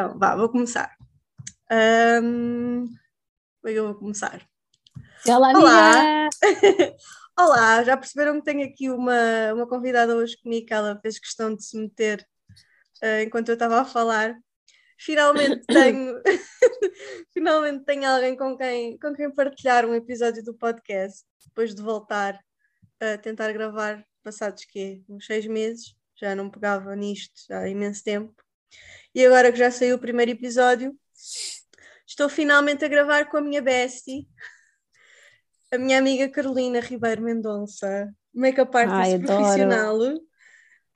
Então, vá, vou começar. Um, como é que eu vou começar? Olá, Olá! Olá, já perceberam que tenho aqui uma, uma convidada hoje comigo, que ela fez questão de se meter uh, enquanto eu estava a falar. Finalmente tenho, finalmente tenho alguém com quem, com quem partilhar um episódio do podcast, depois de voltar a tentar gravar passados quê? uns seis meses, já não pegava nisto há imenso tempo. E agora que já saiu o primeiro episódio, estou finalmente a gravar com a minha bestie, a minha amiga Carolina Ribeiro Mendonça, make-up artist Ai, profissional,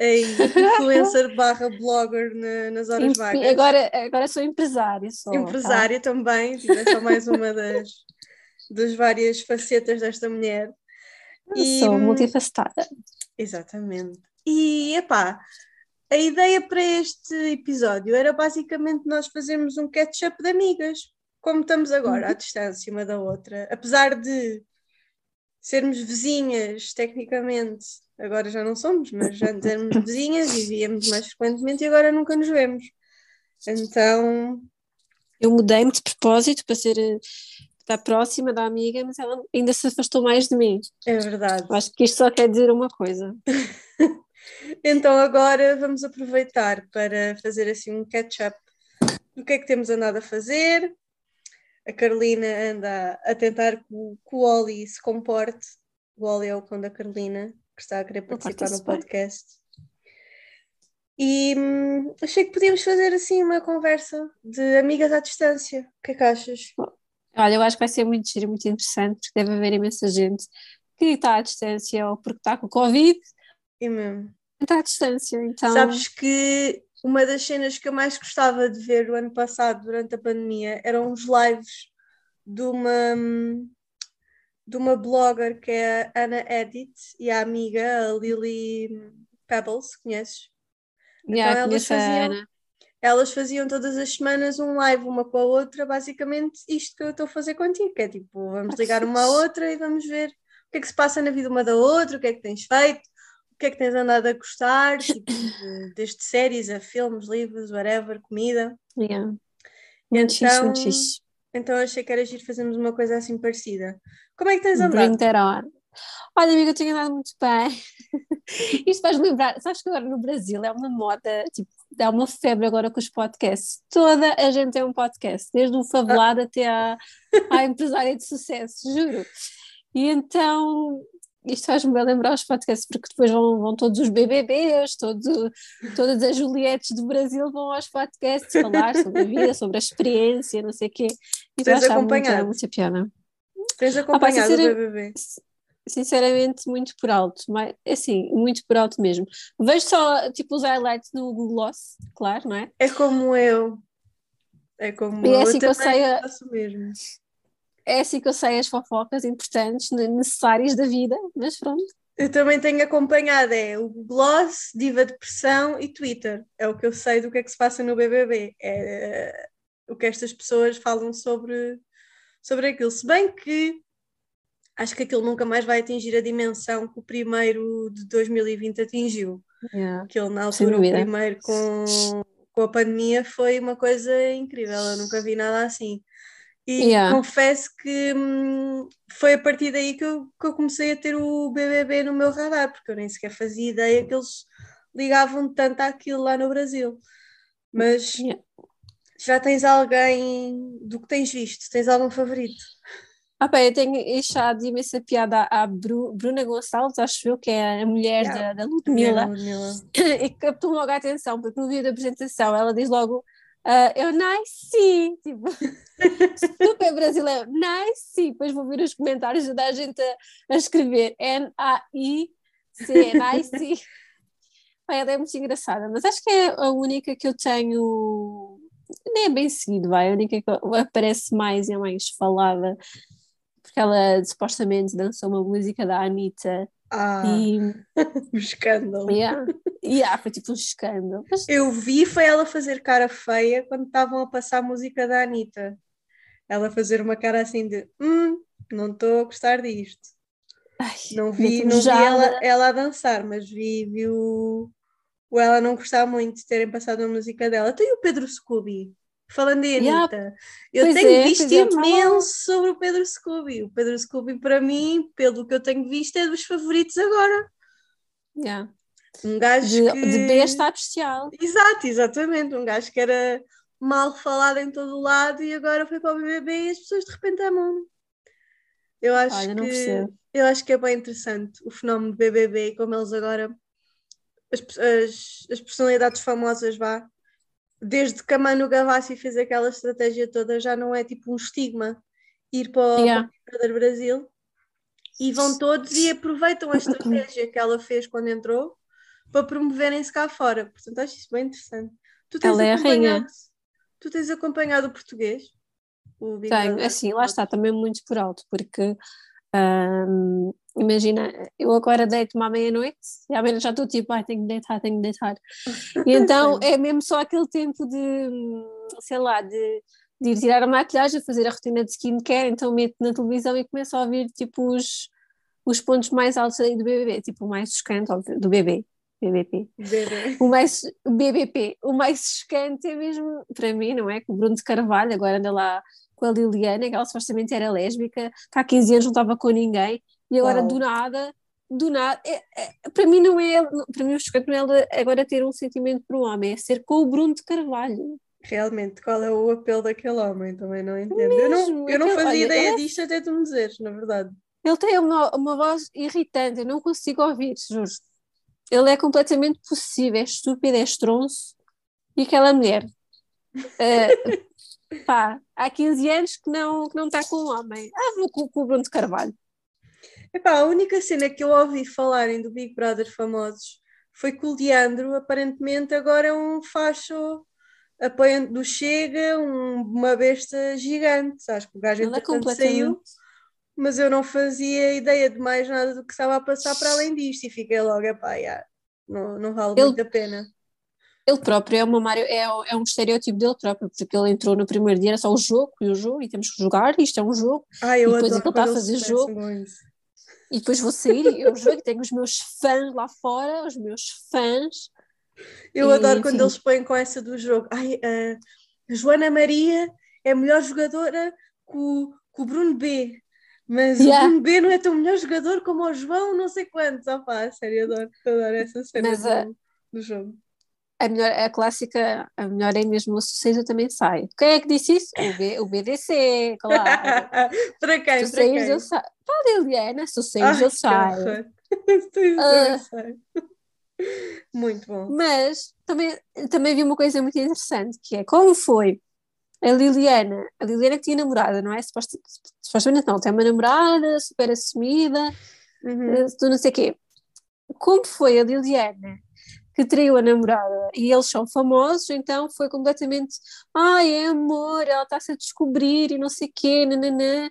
e influencer barra blogger na, nas horas vagas. Agora, agora sou empresária. Só, tá? empresária tá? também, é só mais uma das, das várias facetas desta mulher. Eu e, sou multifacetada. Exatamente. E, epá, a ideia para este episódio era basicamente nós fazermos um catch-up de amigas, como estamos agora, à uhum. distância uma da outra. Apesar de sermos vizinhas, tecnicamente, agora já não somos, mas já éramos vizinhas, vivíamos mais frequentemente e agora nunca nos vemos. Então. Eu mudei-me de propósito para ser estar próxima da amiga, mas ela ainda se afastou mais de mim. É verdade. Acho que isto só quer dizer uma coisa. então agora vamos aproveitar para fazer assim um catch-up do que é que temos andado a fazer. A Carolina anda a tentar que o, que o Oli se comporte. O Oli é o cão da Carolina, que está a querer participar no podcast. E hum, achei que podíamos fazer assim uma conversa de amigas à distância. O que é que achas? Olha, eu acho que vai ser muito giro, muito interessante, porque deve haver imensa gente que está à distância ou porque está com Covid. E mesmo. Está à distância, então. Sabes que uma das cenas que eu mais gostava de ver o ano passado, durante a pandemia, eram os lives de uma, de uma blogger que é a Ana Edit e a amiga, a Lily Pebbles, conheces? Yeah, então elas faziam, elas faziam todas as semanas um live uma com a outra, basicamente isto que eu estou a fazer contigo, que é tipo, vamos ligar uma à outra e vamos ver o que é que se passa na vida uma da outra, o que é que tens feito, o que é que tens andado a gostar, tipo, desde séries a filmes, livros, whatever, comida. Yeah. Muito então, xixi, muito xixi. então achei que era giro fazermos uma coisa assim parecida. Como é que tens andado? On. Olha, amiga, eu tenho andado muito bem. Isto faz lembrar, sabes que agora no Brasil é uma moda, tipo, dá uma febre agora com os podcasts. Toda a gente tem um podcast, desde o favelado ah. até à, à empresária de sucesso, juro. E então isto faz-me lembrar os podcasts, porque depois vão, vão todos os BBBs, todo, todas as Julietes do Brasil vão aos podcasts falar sobre a vida, sobre a experiência, não sei o quê. E Tens acompanhado? Muita, muita piada. Tens acompanhado ah, pá, o BBB? sinceramente, muito por alto, mas assim, muito por alto mesmo. Vejo só tipo os highlights no Google Gloss, claro, não é? É como eu. É como e é eu. Assim eu que eu sei a... mesmo. É assim que eu sei as fofocas importantes, necessárias da vida, mas pronto. Eu também tenho acompanhado, é o Gloss, Diva de Pressão e Twitter. É o que eu sei do que é que se passa no BBB. É o que estas pessoas falam sobre, sobre aquilo. Se bem que acho que aquilo nunca mais vai atingir a dimensão que o primeiro de 2020 atingiu. Yeah. Aquilo na altura, o primeiro com, com a pandemia foi uma coisa incrível, eu nunca vi nada assim. E yeah. confesso que hum, foi a partir daí que eu, que eu comecei a ter o BBB no meu radar, porque eu nem sequer fazia ideia que eles ligavam tanto àquilo lá no Brasil. Mas yeah. já tens alguém do que tens visto? Tens algum favorito? Ah, bem, eu tenho achado imensa piada à Bruna Gonçalves, acho eu, que é a mulher yeah. da, da Ludmilla, e captou logo a atenção, porque no dia da apresentação ela diz logo uh, eu nasci, tipo, super brasileiro, nasci, depois vou ver os comentários da gente a, a escrever N-A-I-C, nasci. ela é muito engraçada, mas acho que é a única que eu tenho nem é bem seguido, vai, a única que aparece mais e é mais falada porque ela supostamente dançou uma música da Anitta. Ah, e... um escândalo. Yeah. Yeah, foi tipo um escândalo. Mas... Eu vi foi ela fazer cara feia quando estavam a passar a música da Anitta. Ela fazer uma cara assim de hum, não estou a gostar disto. Ai, não vi, não vi ela, ela a dançar, mas vi, vi o, ou ela não gostava muito de terem passado a música dela. Tem o Pedro Scooby. Falando em Anitta, yeah. eu pois tenho é, visto é, imenso sobre o Pedro Scooby. O Pedro Scooby, para mim, pelo que eu tenho visto, é dos favoritos agora. Yeah. Um gajo de, que... de besta bestial. Exato, exatamente. Um gajo que era mal falado em todo o lado e agora foi para o BBB e as pessoas de repente amam. Eu acho Olha, que eu acho que é bem interessante o fenómeno do BBB e como eles agora as, as, as personalidades famosas vá desde que a Manu Gavassi fez aquela estratégia toda já não é tipo um estigma ir para o, yeah. para o Brasil e vão todos e aproveitam a estratégia que ela fez quando entrou para promoverem-se cá fora. Portanto, acho isso bem interessante. Tu tens ela é a rainha. Tu tens acompanhado o português? O Tenho, assim, lá está, também muito por alto, porque um, imagina, eu agora deito-me à meia-noite e à meia já estou tipo, ai, tenho que deitar, tenho que deitar. E então é mesmo só aquele tempo de, sei lá, de, de ir tirar a maquilhagem, fazer a rotina de skincare, então meto na televisão e começo a ouvir tipo os, os pontos mais altos aí do BBB, tipo o mais chocante, do bebê. BBP. BB. O mais BBP, o mais chocante é mesmo para mim, não é? Que o Bruno de Carvalho agora anda lá com a Liliana, que ela supostamente era lésbica, que há 15 anos não estava com ninguém, e agora Uau. do nada, do nada, é, é, para mim não é, para mim o chocante não é agora ter um sentimento para um homem, é ser com o Bruno de Carvalho. Realmente, qual é o apelo daquele homem? Também não entendo. Mesmo, eu não, eu não fazia olha, ideia é... disto até tu me dizeres, na verdade. Ele tem uma, uma voz irritante, eu não consigo ouvir, juro ele é completamente possível, é estúpido, é estronço. E aquela mulher, uh, pá, há 15 anos que não, que não está com um homem. Ah, vou com, com o Bruno de Carvalho. Epá, a única cena que eu ouvi falarem do Big Brother famosos foi que o Leandro, aparentemente, agora é um facho apoiante do Chega, um, uma besta gigante. Acho que o gajo, é entretanto, é saiu mas eu não fazia ideia de mais nada do que estava a passar para além disto e fiquei logo, epá, yeah, não, não vale ele, muito a pena. Ele próprio é, uma, é, é um estereótipo dele próprio, porque ele entrou no primeiro dia, era só o jogo e o jogo, e temos que jogar, isto é um jogo, ah, eu e depois ele está a fazer jogo. E depois vou sair eu jogo tenho os meus fãs lá fora, os meus fãs. Eu e, adoro enfim. quando eles põem com essa do jogo. Ai, uh, Joana Maria é a melhor jogadora que o, que o Bruno B. Mas yeah. o B não é tão melhor jogador como o João, não sei quantos. Ah pá, sério, adoro, adoro essa cena Mas, do, a, do jogo. A, melhor, a clássica, a melhor é mesmo o sucesso também sai. Quem é que disse isso? O, B, o BDC, claro. para quem? para quem? Para a Liliana, sucesso eu saio. uh, muito bom. Mas também, também vi uma coisa muito interessante, que é como foi a Liliana, a Liliana que tinha namorada, não é? Supostamente não, tem uma namorada super assumida, uhum. Eh, tu não sei o quê. Como foi a Liliana que traiu a namorada e eles são famosos, então foi completamente ai, é amor, ela está-se a descobrir e não sei o quê, nananã.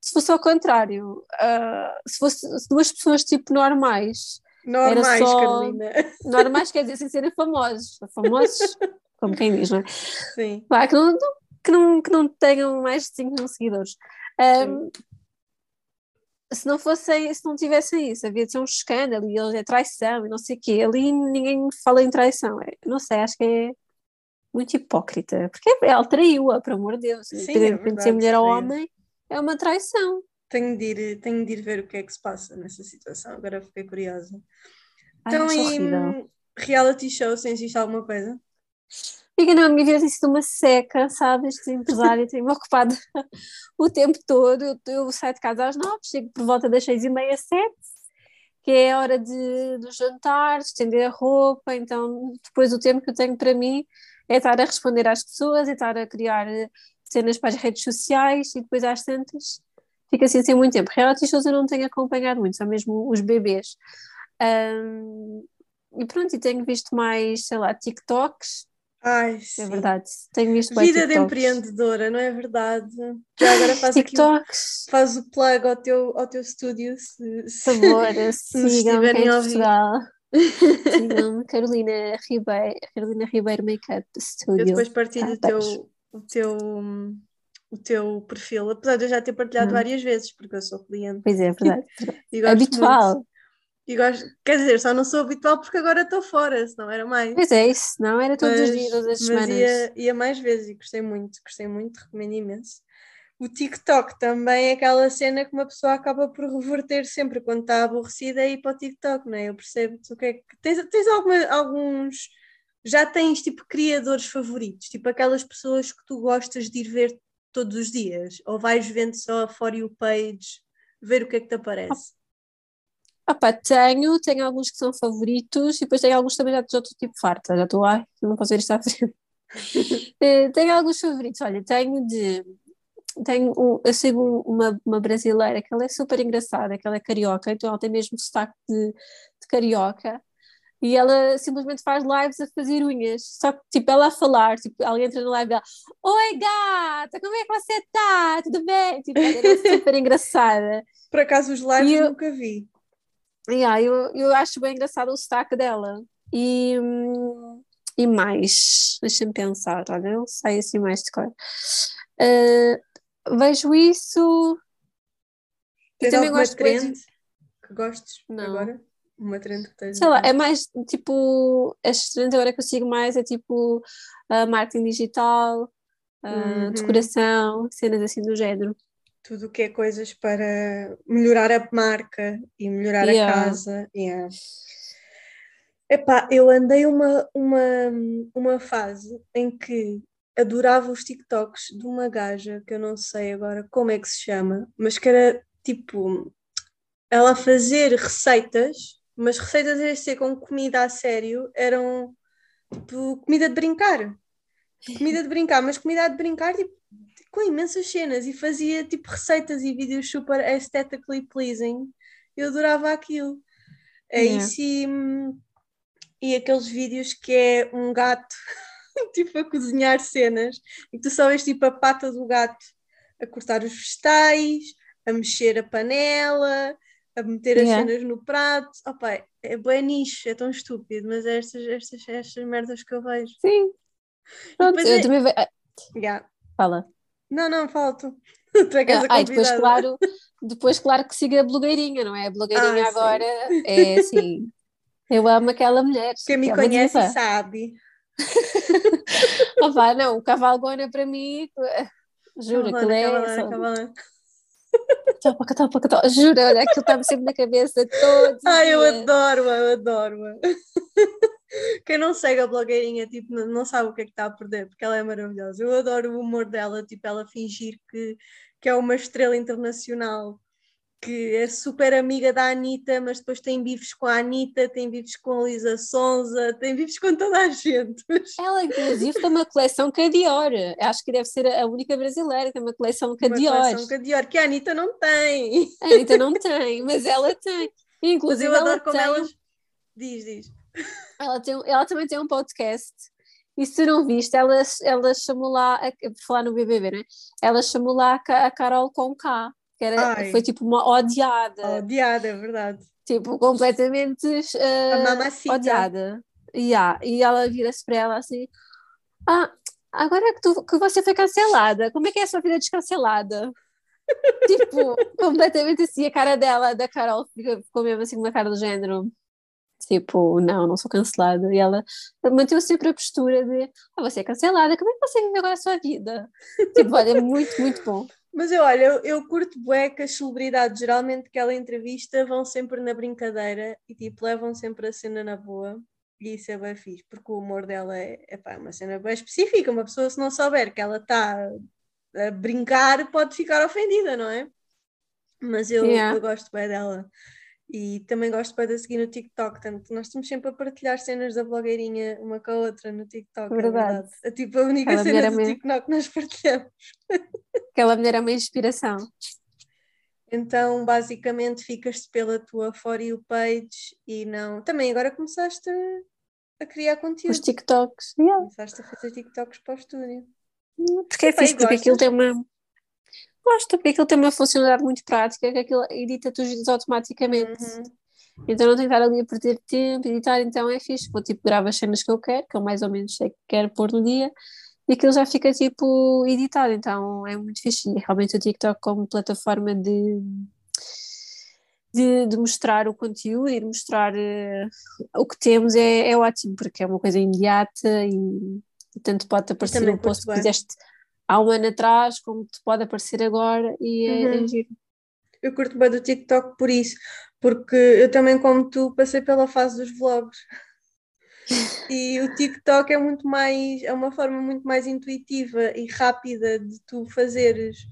Se fosse ao contrário, uh, se fosse duas pessoas tipo normais, normais, era só, Carolina. Normais quer dizer sem serem famosos, famosos, como quem diz, não é? Sim. Vai, que não, que não, que não tenham mais de 5 mil seguidores. Um, se não fossem, se não tivessem isso, havia de ser um escândalo e é traição e não sei o quê. Ali ninguém fala em traição. É, não sei, acho que é muito hipócrita. Porque ela traiu-a, por amor de Deus. Sim, é de ser mulher ou homem, é uma traição. Tenho de, ir, tenho de ir ver o que é que se passa nessa situação. Agora fiquei curiosa. Ai, então, e reality show, se existe alguma coisa? Fica na minha vida tem sido uma seca, sabe? Este empresário tem-me ocupado o tempo todo. Eu, eu, saio de casa às nove, chego por volta das seis e meia, sete, que é a hora de, do jantar, estender a roupa. Então, depois o tempo que eu tenho para mim é estar a responder às pessoas, é estar a criar eh, cenas para as redes sociais e depois às tantas fica assim sem muito tempo. Reality shows eu não tenho acompanhado muito, são mesmo os bebês. Um, e pronto, e tenho visto mais, sei lá, TikToks Ai, é sim. É verdade. Tenho visto Vida de empreendedora, não é verdade? Já agora faz TikToks. aqui faz o plug ao teu, ao teu estúdio se, se, favor, se estiverem a ouvir. Sigam Carolina Ribeiro, Carolina Ribeiro Makeup Studio. Eu depois partilho o, teu, o, teu, o teu perfil, apesar de eu já ter partilhado hum. várias vezes, porque eu sou cliente. Pois é, é verdade. Habitual. Muito. E gosto, quer dizer, só não sou habitual porque agora estou fora, se não era mais. Pois é, isso, não era todos mas, os dias, todas as semanas. Ia, ia mais vezes e gostei muito, gostei muito, recomendo imenso. O TikTok também é aquela cena que uma pessoa acaba por reverter sempre quando está aborrecida e ir para o TikTok, não é? Eu percebo o que é que. Tens, tens alguma, alguns. Já tens tipo criadores favoritos, tipo aquelas pessoas que tu gostas de ir ver todos os dias? Ou vais vendo só a For You page, ver o que é que te aparece? Opa, tenho, tenho alguns que são favoritos e depois tenho alguns também já, já estou tipo farta, já estou, ai, não posso ver isto à frente. Eh, tenho alguns favoritos, olha, tenho de. Tenho um, eu sigo uma, uma brasileira que ela é super engraçada, que ela é carioca, então ela tem mesmo sotaque de, de carioca e ela simplesmente faz lives a fazer unhas. Só que, tipo, ela a falar, tipo, alguém entra na live dela: Oi, gata, como é que você tá? Tudo bem? Tipo, ela é super engraçada. Por acaso, os lives eu, nunca vi. Yeah, eu, eu acho bem engraçado o sotaque dela. E, e mais, deixa-me pensar, olha, eu sei assim mais de cor. Uh, vejo isso. Tens também gosto de que gostes Não. agora? Uma trend que tens? Sei lá, é mais tipo. As trends agora que eu sigo mais é tipo uh, marketing digital, uh, uhum. decoração, cenas assim do género tudo o que é coisas para melhorar a marca e melhorar yeah. a casa. Yeah. Epá, eu andei uma, uma, uma fase em que adorava os TikToks de uma gaja que eu não sei agora como é que se chama, mas que era tipo ela fazer receitas, mas receitas a ser com comida a sério, eram tipo comida de brincar. Comida de brincar, mas comida de brincar tipo com imensas cenas e fazia tipo receitas e vídeos super aesthetically pleasing. Eu adorava aquilo. É yeah. isso e, e aqueles vídeos que é um gato tipo a cozinhar cenas e tu só vês tipo a pata do gato a cortar os vegetais, a mexer a panela, a meter yeah. as cenas no prato. Opa, é bem nicho, é tão estúpido, mas é estas, estas, estas merdas que eu vejo. Sim. Pronto, eu é... também vejo. Yeah. Fala. Não, não, falto. tu é que ah, depois, claro, depois, claro, que siga a blogueirinha, não é? A blogueirinha ah, agora é assim. Eu amo aquela mulher. Quem me conhece diva. sabe. Opa, não, o cavalo gona para mim, juro, que é. Topa, topa, topa. Juro, olha, aquilo está-me sempre na cabeça todos. Ai, eu adoro-a, eu adoro-a. Quem não segue a blogueirinha, tipo, não, sabe o que é que está a perder, porque ela é maravilhosa. Eu adoro o humor dela, tipo, ela fingir que, que é uma estrela internacional, que é super amiga da Anitta, mas depois tem bifes com a Anitta, tem bifes com a Lisa Sonza, tem bifes com toda a gente. Ela, inclusive, tem uma coleção com a Dior. Acho que deve ser a única brasileira que tem uma coleção com a Dior. Uma coleção com a Dior, que a Anitta não tem. A Anitta não tem, mas ela tem. Inclusive, mas eu adoro como tem... elas. Diz, diz. Ela, tem, ela também tem um podcast. E se não viste, ela, ela chamou lá, por falar no BBB, né? Ela chamou lá a Carol com K, que era, foi tipo uma odiada. Odiada, é verdade. Tipo, completamente uh, odiada. Yeah. E ela vira-se para ela assim: Ah, agora que, tu, que você foi cancelada, como é que é a sua vida descancelada? tipo, completamente assim, a cara dela, da Carol, ficou mesmo assim, uma cara do género tipo, não, não sou cancelada. E ela manteve sempre a postura de, ah, você é cancelada, como é que você vive agora a sua vida? tipo, olha, é muito, muito bom. Mas eu, olha, eu, eu curto bué que as celebridades, geralmente que ela entrevista, vão sempre na brincadeira e tipo, levam sempre a cena na boa. E isso é bem fixe, porque o humor dela é, é pá, uma cena bem específica. Uma pessoa, se não souber que ela está a brincar, pode ficar ofendida, não é? Mas eu, yeah. eu gosto bem dela. E também gosto para de seguir no TikTok, portanto, nós estamos sempre a partilhar cenas da blogueirinha uma com a outra no TikTok. É verdade. É, verdade. é tipo a única Aquela cena do TikTok que nós partilhamos. Aquela mulher é uma inspiração. Então, basicamente, ficas-te pela tua For You page e não. Também agora começaste a criar conteúdo. Os TikToks, yeah. Começaste a fazer TikToks para o estúdio. Porque é fixe, porque aquilo tem uma Gosto, porque aquilo tem uma funcionalidade muito prática, que aquilo edita os vídeos automaticamente. Uhum. Então não tenho que estar ali a perder tempo, editar, então é fixe. Vou tipo gravar as cenas que eu quero, que eu mais ou menos sei que quero pôr no dia, e aquilo já fica tipo editado, então é muito fixe. E realmente o TikTok como plataforma de, de, de, mostrar o conteúdo e de mostrar uh, o que temos é, é ótimo, porque é uma coisa imediata e, e tanto pode aparecer um post que fizeste há um ano atrás, como te pode aparecer agora e é, é uhum. é giro. Eu curto bem do TikTok por isso, porque eu também, como tu, passei pela fase dos vlogs. E o TikTok é muito mais, é uma forma muito mais intuitiva e rápida de tu fazeres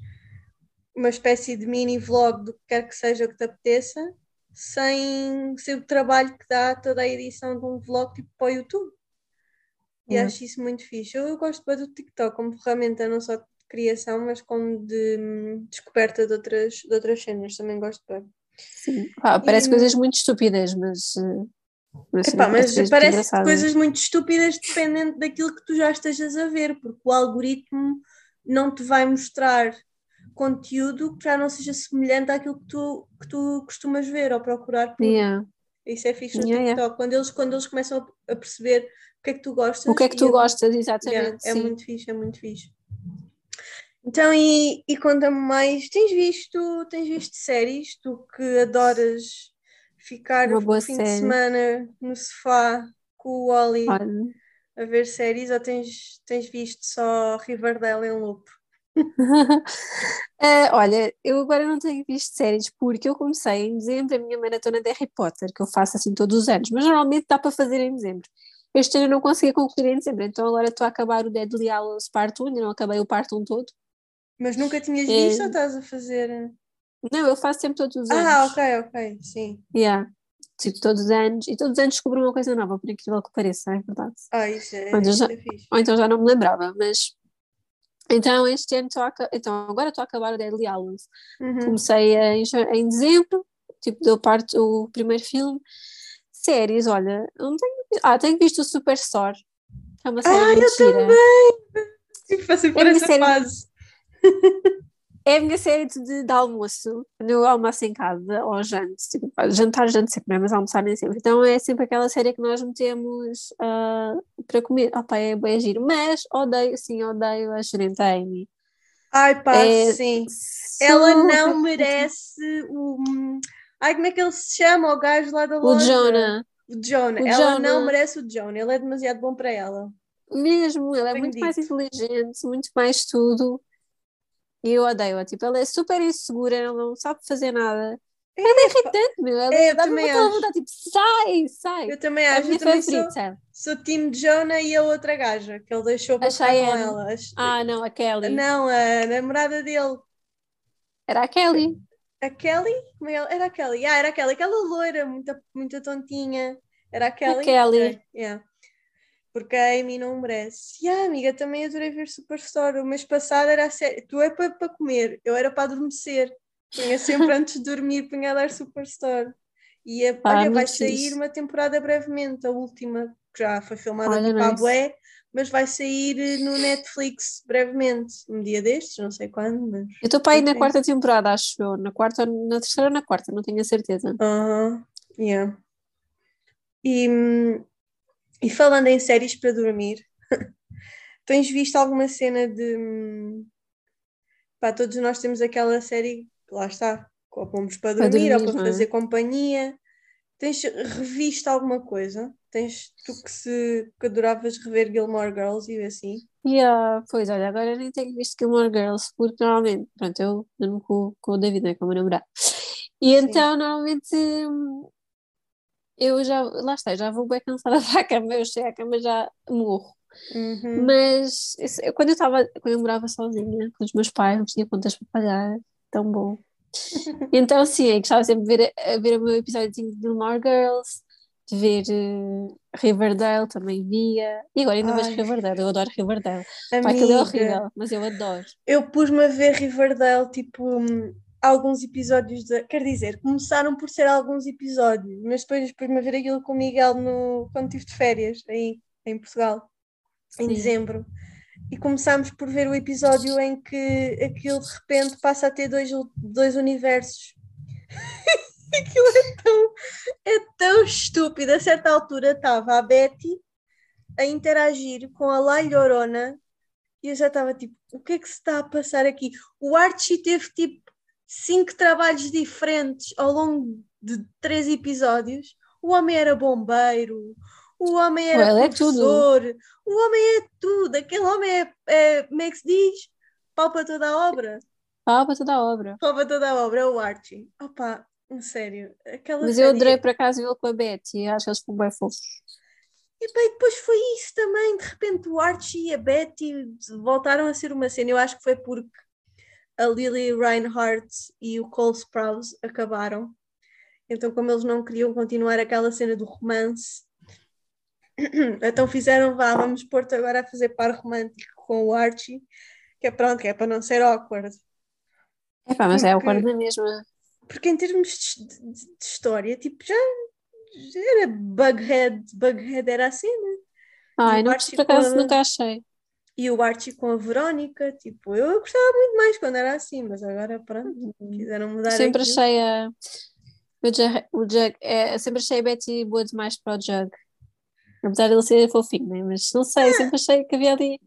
uma espécie de mini vlog do que quer que seja que te apeteça, sem ser o trabalho que dá toda a edição de um vlog tipo para o YouTube. E uhum. acho isso muito fixe. Eu, eu gosto bem do TikTok como ferramenta não só de criação, mas como de hum, descoberta de outras, de outras cenas. Também gosto bem. Sim, ah, parece e... coisas muito estúpidas, mas. Eh, mas, Epá, mas parece coisas muito estúpidas dependendo daquilo que tu já estejas a ver, porque o algoritmo não te vai mostrar conteúdo que já não seja semelhante àquilo que tu, que tu costumas ver ou procurar por. Yeah. Isso é fixe no yeah, TikTok. Yeah. Quando, eles, quando eles começam a perceber que é que tu gostas. O que é que tu gostas, exatamente. é muito fixe, é muito fixe. Então, e, e conta-me mais, tens visto, tens visto séries, tu que adoras ficar o fim série. de semana no sofá com o Wally a ver séries ou tens, tens visto só Riverdale em loop? uh, olha, eu agora não tenho visto séries porque eu comecei em dezembro a minha maratona de Harry Potter, que eu faço assim todos os anos, mas normalmente dá para fazer em dezembro. Este ano eu não consegui concluir em dezembro, então agora estou a acabar o Deadly Hallows Part 1, ainda não acabei o Part 1 todo. Mas nunca tinhas é... visto ou estás a fazer? Não, eu faço sempre todos os ah, anos. Ah, ok, ok, sim. Yeah. Tipo, todos os anos, e todos os anos descubro uma coisa nova, por incrível que pareça, é verdade. Ah, isso é, isso já, é fixe. Ou então já não me lembrava, mas então, este ano estou a, então, agora estou a acabar o Deadly Hallows. Uhum. Comecei em, em dezembro, tipo, deu parte o primeiro filme. Séries, olha, não tenho, ah, tenho visto o Superstore. É uma série ah, eu gira. também! Tipo, passei por é essa série... fase. É a minha série de, de almoço, quando eu almoço em casa, ou janto, tipo, jantar, janto sempre, mas almoçar nem sempre. Então é sempre aquela série que nós metemos uh, para comer. Opa, é bem giro, mas odeio, sim, odeio a gerente Amy. Ai pá, é sim. Ela não merece o... Ai, como é que ele se chama, o gajo lá da loja? O Jonah. O Jonah. O ela Jonah. não merece o Jonah, ele é demasiado bom para ela. Mesmo, ele é muito dito. mais inteligente, muito mais tudo. E eu odeio-a. Tipo, ela é super insegura, ela não sabe fazer nada. É, ela é irritante, meu. Ela é, dá-me aquela vontade, tipo, sai, sai. Eu também acho. É a minha favorita. Sou, sou Tim Jonah e a outra gaja que ele deixou para ficar com ela. Ah, não, a Kelly. Não, a namorada dele. Era a Kelly. A Kelly? É era a Kelly. Ah, era a Kelly. Aquela loira, muita, muita tontinha. Era a Kelly. A Kelly. Yeah porque a Amy não merece. E a amiga também adorei ver Superstore. O mês passado era a série. Tu é para, para comer, eu era para adormecer. Punha sempre antes de dormir, punha a dar Superstore. E a, ah, olha, vai sair uma temporada brevemente, a última, que já foi filmada olha, tipo nice. Bué, mas vai sair eh, no Netflix brevemente, um dia destes, não sei quando. Mas... Eu estou para ir na quarta temporada, acho eu. Na quarta, na terceira ou na quarta, não tenho a certeza. Aham, uh -huh. yeah. E hum, e falando em séries para dormir, tens visto alguma cena de. Pá, todos nós temos aquela série, lá está, ou pomos para dormir, para dormir ou para é? fazer companhia. Tens revisto alguma coisa? Tens tu que, se, que adoravas rever Gilmore Girls e assim? Yeah, pois olha, agora nem tenho visto Gilmore Girls, porque normalmente, pronto, eu não com, com o David, né, com o meu namorado. E Sim. então normalmente hum, eu já, lá está, já vou bem cansada da cama, eu chego à cama já morro. Uhum. Mas isso, quando eu estava, quando eu morava sozinha com os meus pais, não tinha contas para pagar, tão bom. então sim, eu gostava sempre de ver, a ver o meu episódio de Gilmore Girls, de ver uh, Riverdale, também via. E agora ainda vejo Riverdale, eu adoro Riverdale. Amiga, aquilo é horrível, mas eu adoro. Eu pus-me a ver Riverdale, tipo, alguns episódios, de, quer dizer, começaram por ser alguns episódios, mas depois depois-me a ver aquilo com o Miguel no, quando estive de férias aí, em Portugal, em Sim. dezembro. E começámos por ver o episódio em que aquilo de repente passa a ter dois, dois universos. aquilo é tão, é tão estúpido. A certa altura estava a Betty a interagir com a Lai Llorona e eu já estava tipo, o que é que se está a passar aqui? O Archie teve tipo cinco trabalhos diferentes ao longo de três episódios. O homem era bombeiro, o homem era é professor, o homem é tudo. Aquele homem é, é como é que se diz? Pau para toda a obra. Pau para toda a obra. Pau para toda a obra, é o Archie. Opa, sério, aquela Mas eu adorei por acaso vê-lo com a Betty, acho que eles foram bem fofos. E bem, depois foi isso também, de repente o Archie e a Betty voltaram a ser uma cena. Eu acho que foi porque a Lily Reinhardt e o Cole Sprouse acabaram. Então, como eles não queriam continuar aquela cena do romance, então fizeram, vá, vamos pôr-te agora a fazer par romântico com o Archie, que é pronto, que é para não ser awkward. É pá, mas é Porque- quarto da mesma. Porque em termos de, de- de história, tipo, já, já era Bughead, Bughead era a cena. Ai, não, por acaso a- nunca achei. E o Archie com a Verónica, tipo, eu gostava muito mais quando era assim, mas agora pronto, quiseram mudar sempre aquilo. achei a. O Jug, o Jug é, sempre achei a Betty boa demais para o Jug. Apesar de ele ser fofinho, né? mas não sei, É. sempre achei que havia ali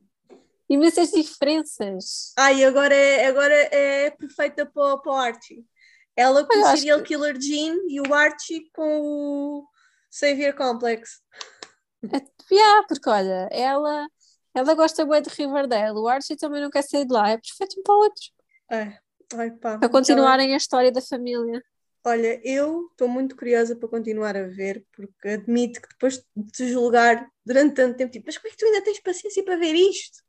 imensas diferenças. Ah, e agora é, agora é perfeita para, para o Archie. Ela com o serial killer Jean e o Archie com o Savior Complex. Yeah, porque olha, ela, ela gosta bem de Riverdale, o Archie também não quer sair de lá, é perfeito um para o outro. É, ai pá. Para continuarem a história da família. Olha, eu estou muito curiosa para continuar a ver, porque admito que depois de te julgar durante tanto tempo, tipo, mas como é que tu ainda tens paciência para ver isto?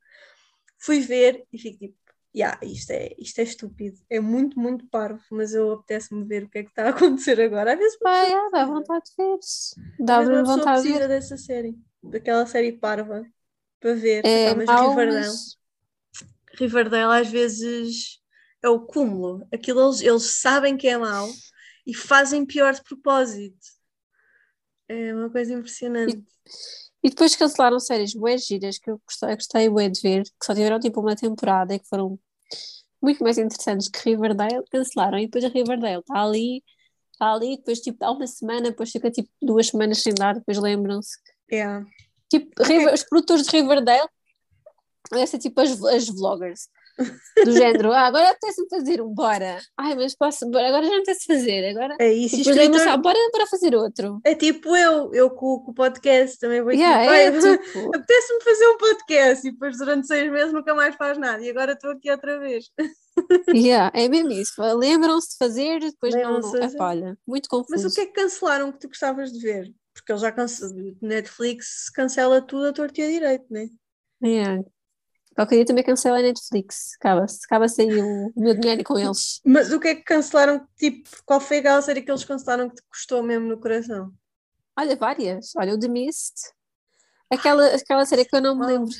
Fui ver e fico tipo, yeah, isto, é, isto é estúpido, é muito, muito parvo, mas eu apetece-me ver o que é que está a acontecer agora. Às vezes Ah, pessoa yeah, dá vontade de ver. Dá-me vontade de ver. dessa série, daquela série parva, para ver. É mas Riverdale, mas Riverdale às vezes é o cúmulo. Aquilo eles, eles sabem que é mau e fazem pior de propósito. É uma coisa impressionante. E depois cancelaram séries bué giras que eu gostei, gostei bué de ver, que só tiveram tipo uma temporada e que foram muito mais interessantes que Riverdale, cancelaram. E depois a Riverdale está ali, está ali, depois tipo dá uma semana, depois fica tipo duas semanas sem dar, depois lembram-se. É. Tipo, River- os produtores de Riverdale devem ser tipo as, as vloggers. Do género, ah, agora apetece-me fazer um, bora. Ai, mas posso, bora, agora já não apetece fazer. Agora, É isso. e E depois escritor- ah, bora para fazer outro. É tipo eu, eu com, com o podcast também vou Yeah, tipo, é "Ai, tipo, apetece-me fazer um podcast e depois durante seis meses nunca mais faz nada e agora estou aqui outra vez. Yeah, é mesmo isso. Lembram-se de fazer, depois não. Não é, olha, muito Mas confuso. o que é que cancelaram que tu gostavas de ver? Porque ele já cancela, Netflix cancela tudo a torto e a direito, né? Yeah. Qualquer dia também cancela a Netflix. Acaba-se acaba-se aí o, o meu dinheiro com eles. Mas o que é que cancelaram? Tipo, qual foi aquela série que eles cancelaram que te custou mesmo no coração? Olha, várias. Olha, o The Mist. Aquela, aquela série que eu não me lembro.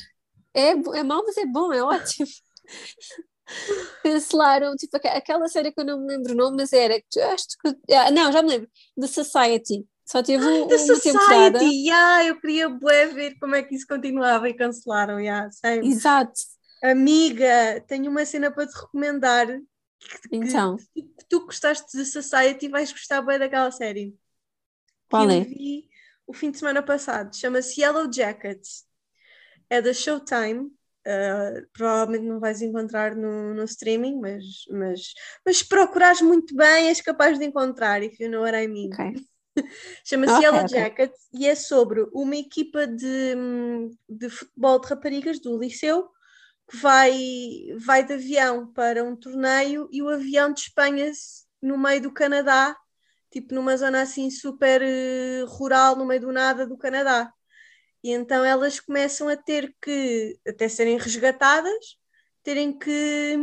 É, é mau, mas é bom, é ótimo. Cancelaram, tipo, aquela série que eu não me lembro o nome, mas era. Acho que, ah, não, já me lembro. The Society. Só teve um- The. Society! Yeah, eu queria bué ver como é que isso continuava e cancelaram. Yeah, sei. Exato. Amiga, tenho uma cena para te recomendar. Então, Que, que tu gostaste de Society e vais gostar bem daquela série. qual que é? eu vi o fim de semana passado. Chama-se Yellow Jackets. É da Showtime. Uh, provavelmente não vais encontrar no, no streaming, mas, mas, mas se procurares muito bem, és capaz de encontrar, if you know what I mean. Ok. Chama-se Ok, Yellow ok. Jackets e é sobre uma equipa de, de futebol de raparigas do liceu que vai, vai de avião para um torneio e o avião despenha-se no meio do Canadá, tipo numa zona assim super eh, rural, no meio do nada do Canadá. E então elas começam a ter que, até serem resgatadas, terem que,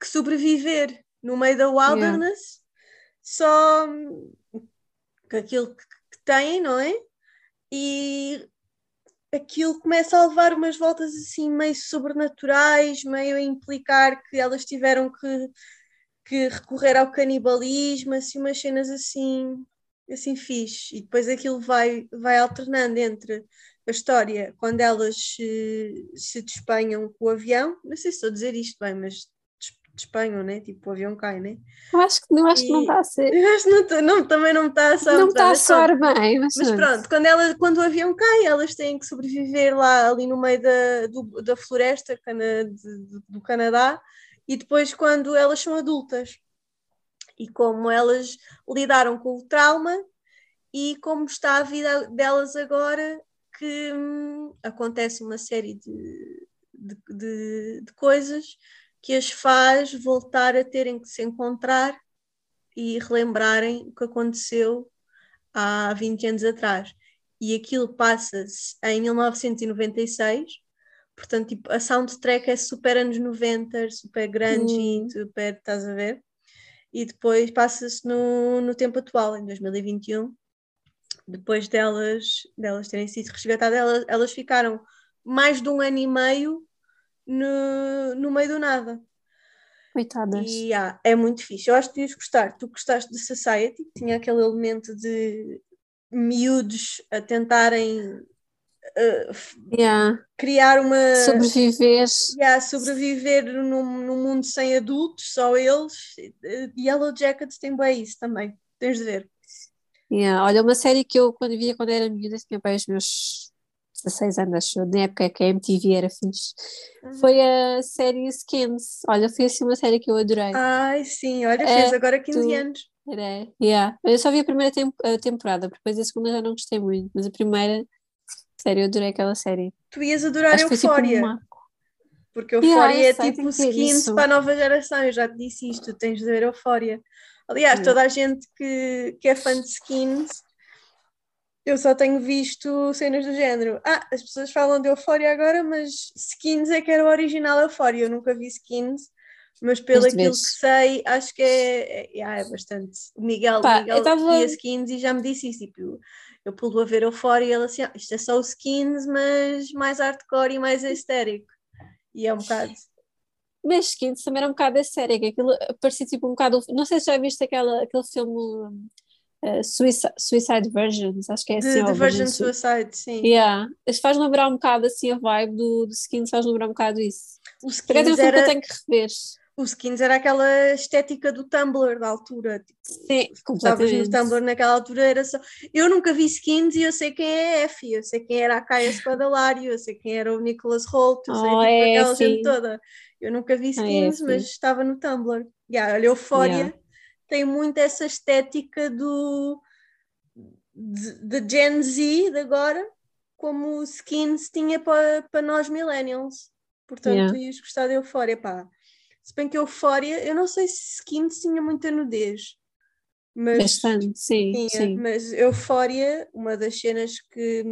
que sobreviver no meio da wilderness, só com aquilo que, que têm, não é? E aquilo começa a levar umas voltas assim meio sobrenaturais, meio a implicar que elas tiveram que, que recorrer ao canibalismo, assim, umas cenas assim, assim fixe. E depois aquilo vai, vai alternando entre a história quando elas se, se despenham com o avião, não sei se estou a dizer isto bem, mas despenham, né? Tipo, o avião cai, né? Eu acho que, eu acho que não E- está a ser. Eu acho que não, tô- não, também não está a soar Não está a bem, mas pronto. soar bem, mas, Mas pronto, quando, ela, quando o avião cai, elas têm que sobreviver lá ali no meio da, do- da floresta cana, de- de- do Canadá e depois quando elas são adultas. e como elas lidaram com o trauma e como está a vida delas agora, que hum, acontece uma série de, de, de, de coisas que as faz voltar a terem que se encontrar e relembrarem o que aconteceu há 20 anos atrás. E aquilo passa-se em 1996, portanto, tipo, a soundtrack é super anos 90, super grande, hum. super, estás a ver? E depois passa-se no, no tempo atual, em 2021. Depois delas, delas terem sido resgatadas, elas, elas ficaram mais de um ano e meio no, no meio do nada. Coitadas. E ah, é muito fixe. Eu acho que devias gostar. Tu gostaste de Society, tinha aquele elemento de miúdos a tentarem uh, yeah. criar uma. Sobreviver. Yeah, sobreviver num, num mundo sem adultos, só eles. Yellow Jackets tem bem isso também. Tens de ver. Yeah. Olha, uma série que eu quando via quando era miúda, tinha bem os meus 16 anos, acho, na época que a MTV era fixe, uhum. foi a série Skins. Olha, foi assim uma série que eu adorei. Ai, sim, olha, é, fez agora 15 tu... anos. Era, yeah. Eu só vi a primeira temp a temporada, depois a segunda já não gostei muito, mas a primeira, sério, eu adorei aquela série. Tu ias adorar Acho Euphoria. Tipo porque Euphoria yeah, é tipo skins para a nova geração, eu já te disse isto, tens de ver Euphoria. Aliás, yeah. toda a gente que, que é fã de skins eu só tenho visto cenas do género. Ah, as pessoas falam de Euphoria agora, mas Skins é que era o original Euphoria. Eu nunca vi Skins, mas pelo aquilo que sei, acho que é, é, é bastante. O Miguel, Pá, Miguel tava... via Skins e já me disse isso. Tipo, eu pulo a ver Euphoria e ele assim, ah, isto é só o Skins, mas mais hardcore e mais estérico. E é um bocado. Mas Skins também era um bocado estérico. Aquilo parecia tipo um bocado. Não sei se já viste aquela, aquele filme Uh, suicide, suicide Versions, acho que é assim. The, Version Suicide, sim. Yeah. Faz lembrar um bocado assim a vibe do, do Skins, faz lembrar um bocado isso. O Skins era... que eu tenho que rever. O Skins era aquela estética do Tumblr da altura. Tipo, sim, completamente. no Tumblr naquela altura era só. Eu nunca vi Skins e eu sei quem é a F, eu sei quem era a Caia Spadalario, eu sei quem era o Nicholas Holt, eu sei oh, tipo, é, aquela sim. gente toda. Eu nunca vi Skins, oh, é, mas estava no Tumblr. Yeah, olha, Euphoria. Yeah tem muito essa estética do de, de Gen Z de agora, como o Skins tinha para, para nós millennials. Portanto, yeah. ias gostar de Eufória, pá. Se bem que Eufória, eu não sei se Skins tinha muita nudez. Mas Bastante, sim, tinha, sim. Mas Eufória, uma das cenas que,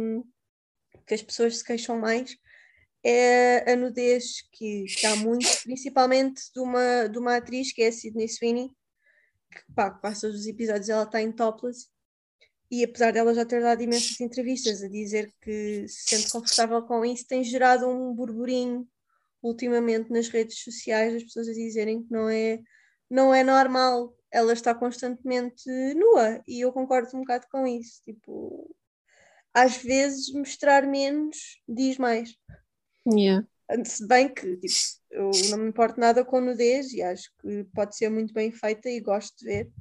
que as pessoas se queixam mais é a nudez que está muito, principalmente de uma, de uma atriz que é a Sydney Sweeney, que pá, passa os episódios ela está em topless e apesar dela já ter dado imensas entrevistas a dizer que se sente confortável com isso, tem gerado um burburinho ultimamente nas redes sociais, as pessoas a dizerem que não é, não é normal ela está constantemente nua e eu concordo um bocado com isso. Tipo, às vezes mostrar menos diz mais. Yeah. Se bem que tipo, eu não me importo nada com nudez e acho que pode ser muito bem feita e gosto de ver,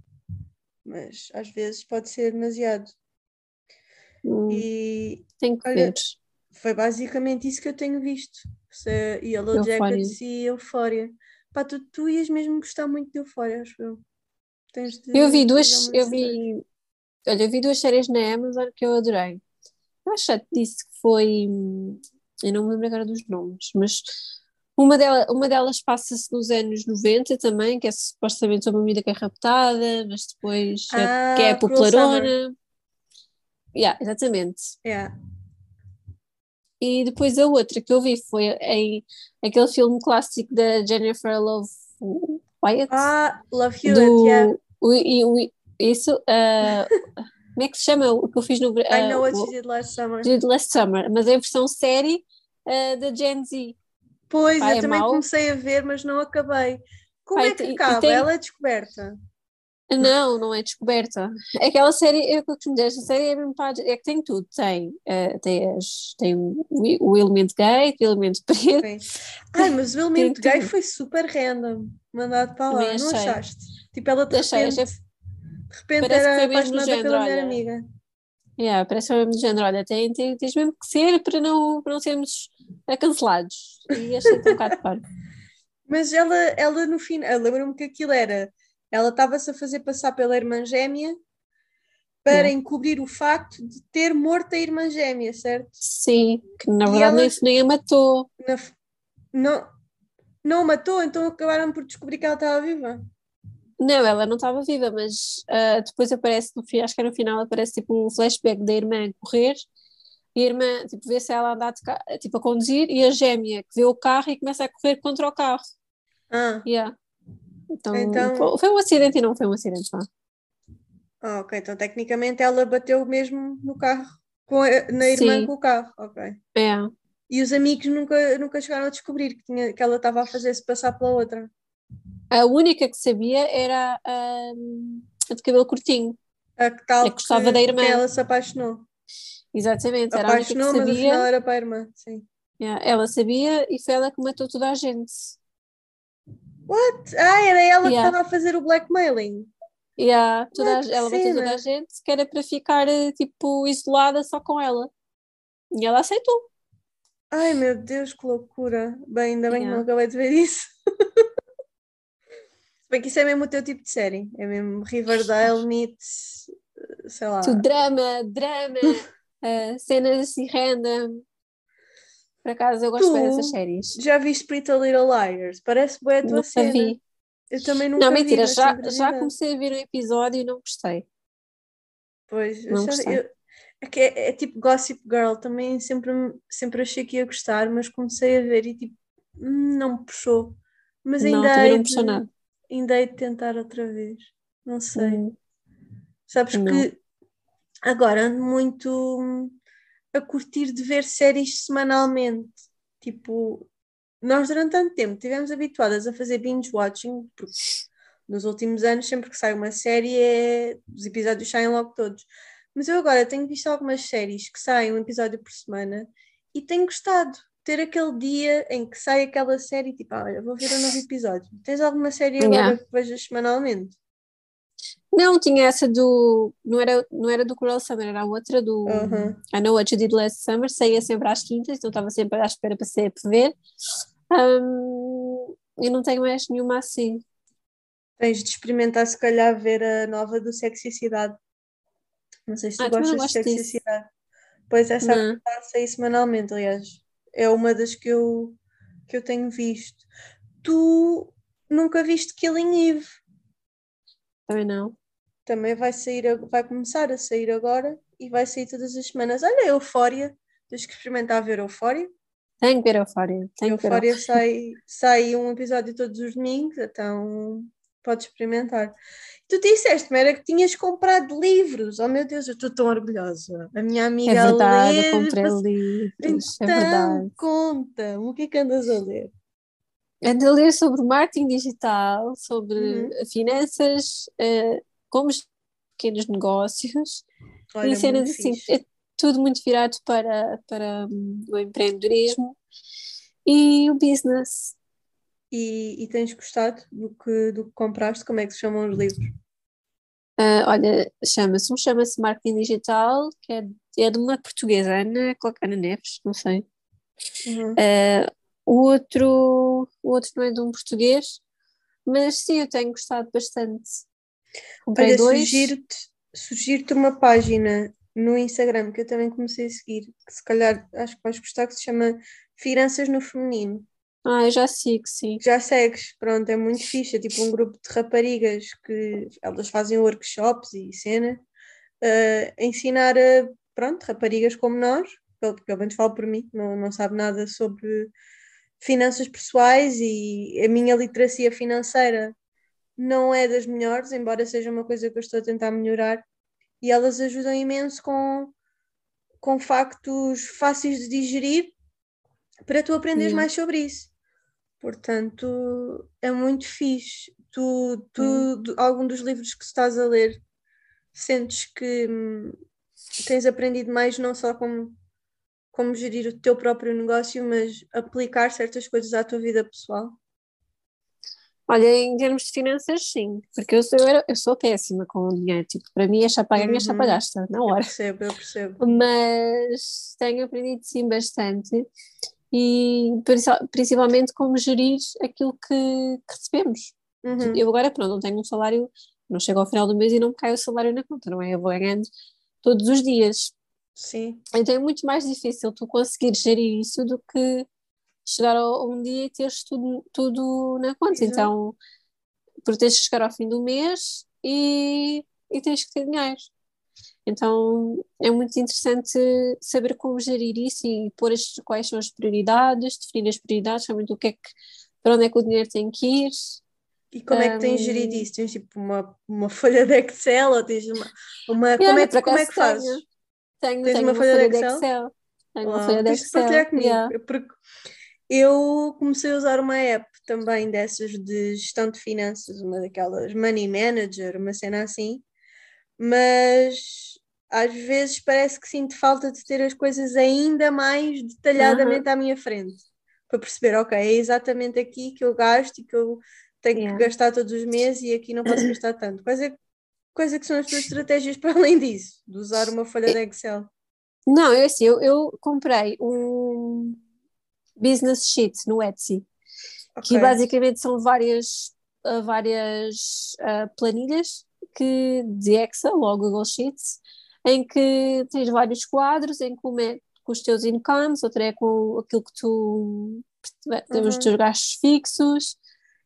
mas às vezes pode ser demasiado. Hum, e tem que olha, ver. Foi basicamente isso que eu tenho visto. Se Yellow Jackets e Euphoria. Pá, tu, tu ias mesmo gostar muito de Euphoria, acho eu. Tens de eu vi duas, eu vi, olha, eu vi duas séries na Amazon que eu adorei. Eu acho que disse que foi, eu não me lembro agora dos nomes, mas uma, delas, uma delas passa-se nos anos 90 também, que é supostamente uma menina que é raptada, mas depois ah, é, que é popularona. Yeah, exatamente. Yeah. E depois a outra que eu vi foi em aquele filme clássico da Jennifer Love Wyatt. Ah, Love Hewitt, do, yeah. O, o, isso, uh, como é que se chama o que eu fiz no... Uh, I Know What You Did Last Summer. Did Last Summer, mas é a versão série uh, da Gen Z. Pois, Pai, eu é também mau. comecei a ver, mas não acabei. Como Pai, é que acaba? Tem... Ela é descoberta? Não, não é descoberta. Aquela série, eu costumo dizer, esta série é, mesmo para, é que tem tudo. Tem, uh, tem, as, tem o, o, elemento gay, o elemento preto. Okay. Ai, mas o elemento gay tudo. foi super random, mandado para lá, não achaste? Tipo, ela de achei, repente, achei... de repente era apaixonada género, pela minha amiga. Yeah, parece que foi mesmo do género, olha, tem, tem, tens mesmo que ser para não, para não sermos cancelados. E achei um bocado claro. Mas ela, ela no fim, lembro-me que aquilo era Ela estava-se a fazer passar pela irmã gêmea para encobrir o facto de ter morto a irmã gêmea, certo? Sim, que na verdade ela, nem a matou. Na, não, não a matou, então acabaram por descobrir que ela estava viva. Não, ela não estava viva, mas uh, depois aparece, no, acho que no final aparece tipo um flashback da irmã correr e a irmã tipo, vê se ela anda a, tipo, a conduzir e a gêmea que vê o carro e começa a correr contra o carro. Ah. Yeah. Então, então... Foi um acidente e não foi um acidente, vá. Ah, ok, então tecnicamente ela bateu mesmo no carro, com a, na irmã Sim. com o carro, ok. É. E os amigos nunca, nunca chegaram a descobrir que, tinha, que ela estava a fazer-se passar pela outra. A única que sabia era a, a de cabelo curtinho. A que tal a que gostava da irmã. Que ela se apaixonou. Exatamente, era apaixonou, a única que sabia. mas era para a irmã, sim. Yeah, ela sabia e foi ela que matou toda a gente. What? Ah, era ela yeah. que estava a fazer o blackmailing. Yeah, toda a, ela matou toda a gente que era para ficar tipo isolada só com ela. E ela aceitou. Ai meu Deus, que loucura. Bem, ainda bem yeah. que não acabei de ver isso. Bem que isso é mesmo o teu tipo de série. É mesmo Riverdale meets, sei lá. Tu drama, drama, uh, cenas assim random. Por acaso eu gosto tu dessas séries. Já viste Pretty Little Liars? Parece boa a tua nunca cena. Vi. Eu também nunca Não, mentira, vi, já, já comecei a ver um episódio e não gostei. Pois, não eu, gostei. Eu, é, que é, é, tipo Gossip Girl, também sempre, sempre achei que ia gostar, mas comecei a ver e tipo, hum, não me puxou. Mas ainda não, também não puxou nada ainda hei de tentar outra vez. Não sei. Hum. Sabes não. que agora ando muito a curtir de ver séries semanalmente. Tipo, nós durante tanto tempo estivemos habituadas a fazer binge watching, porque nos últimos anos, sempre que sai uma série, é... os episódios saem logo todos. Mas eu agora tenho visto algumas séries que saem um episódio por semana e tenho gostado ter aquele dia em que sai aquela série, tipo, ah, olha, vou ver um novo episódio. Tens alguma série agora yeah. que vejas semanalmente? Não, tinha essa do. Não era, não era do Cruel Summer, era a outra do uh -huh. I Know What You Did Last Summer, saía sempre às quintas, então estava sempre à espera para ser para ver. Um, e não tenho mais nenhuma assim. Tens de experimentar, se calhar, ver a nova do Sexicidade. Não sei se tu ah, gostas de Sexicidade. Disso. Pois essa está a sair semanalmente, aliás é uma das que eu, que eu tenho visto. Tu nunca viste Killing Eve? Também não. Também vai sair, vai começar a sair agora e vai sair todas as semanas. Olha, Eufória. Tens que experimentar ver Eufória. Tenho que ver Eufória. Tenho Eufória sai, sai um episódio todos os domingos, então podes experimentar. Tu disseste-me era que tinhas comprado livros. Oh meu Deus, eu estou tão orgulhosa. A minha amiga é verdade, eu comprei livros. É então, é verdade. conta o que é que andas a ler? Ando a ler sobre marketing digital, sobre uhum. finanças, uh, como pequenos negócios Olha, e cenas assim. É tudo muito virado para, para um, o empreendedorismo e o business. E, e, tens gostado do que, do que compraste? Como é que se chamam os livros? Uh, olha, chama-se, um chama-se Marketing Digital, que é, é de uma portuguesa, Ana Clocana Neves, não sei. Uhum. Uh, o outro, o outro não é de um português, mas sim, eu tenho gostado bastante. Comprei olha, dois. Sugiro-te sugiro uma página no Instagram que eu também comecei a seguir, que se calhar acho que vais gostar, que se chama Finanças no Feminino. Ah, eu já sigo, sim. Já segues, pronto, é muito fixe. É tipo um grupo de raparigas que elas fazem workshops e cena, uh, ensinar a, pronto, raparigas como nós, pelo, pelo menos falo por mim, não, não sabe nada sobre finanças pessoais e a minha literacia financeira não é das melhores, embora seja uma coisa que eu estou a tentar melhorar, e elas ajudam imenso com, com factos fáceis de digerir para tu aprenderes mais sobre isso. Portanto, é muito fixe. Tu, tu hum. algum dos livros que estás a ler, sentes que hum, tens aprendido mais não só como, como gerir o teu próprio negócio, mas aplicar certas coisas à tua vida pessoal? Olha, em termos de finanças, sim, porque eu sou, eu sou péssima com o dinheiro, tipo, para mim é chapa ganha, uhum. chapa gasta, na hora. Eu percebo, eu percebo. Mas tenho aprendido sim bastante e principalmente como gerir aquilo que, que recebemos. Uhum. Eu agora, pronto, não tenho um salário, não chego ao final do mês e não me cai o salário na conta, não é? Eu vou ganhando todos os dias. Sim. Então é muito mais difícil tu conseguir gerir isso do que chegar a um dia e teres tudo, tudo na conta. Exato. Então, porque tens que chegar ao fim do mês e, e tens que ter dinheiro. Então é muito interessante saber como gerir isso e pôr as, quais são as prioridades, definir as prioridades, realmente o que é que, para onde é que o dinheiro tem que ir. E como é que tens gerido isso? Tens tipo uma, uma folha de Excel ou tens uma. uma yeah, como, é, que, como é que fazes? Tenho, tenho, tenho uma, uma, folha, folha de Excel? Excel. Tenho uma folha de Excel. Partilhar comigo, yeah. porque eu comecei a usar uma app também dessas de gestão de finanças, uma daquelas Money Manager, uma cena assim, mas às vezes parece que sinto falta de ter as coisas ainda mais detalhadamente uhum. à minha frente para perceber, ok, é exatamente aqui que eu gasto e que eu tenho yeah. que gastar todos os meses e aqui não posso gastar tanto. Quais é, quais é que são as tuas estratégias para além disso, de usar uma folha de Excel? Não, eu assim, eu, eu comprei um business sheet no Etsy, okay. que basicamente são várias, uh, várias uh, planilhas que, de Excel ou Google Sheets, em que tens vários quadros, em que um é com os teus incomes, outro é com aquilo que tu temos uhum. os teus gastos fixos.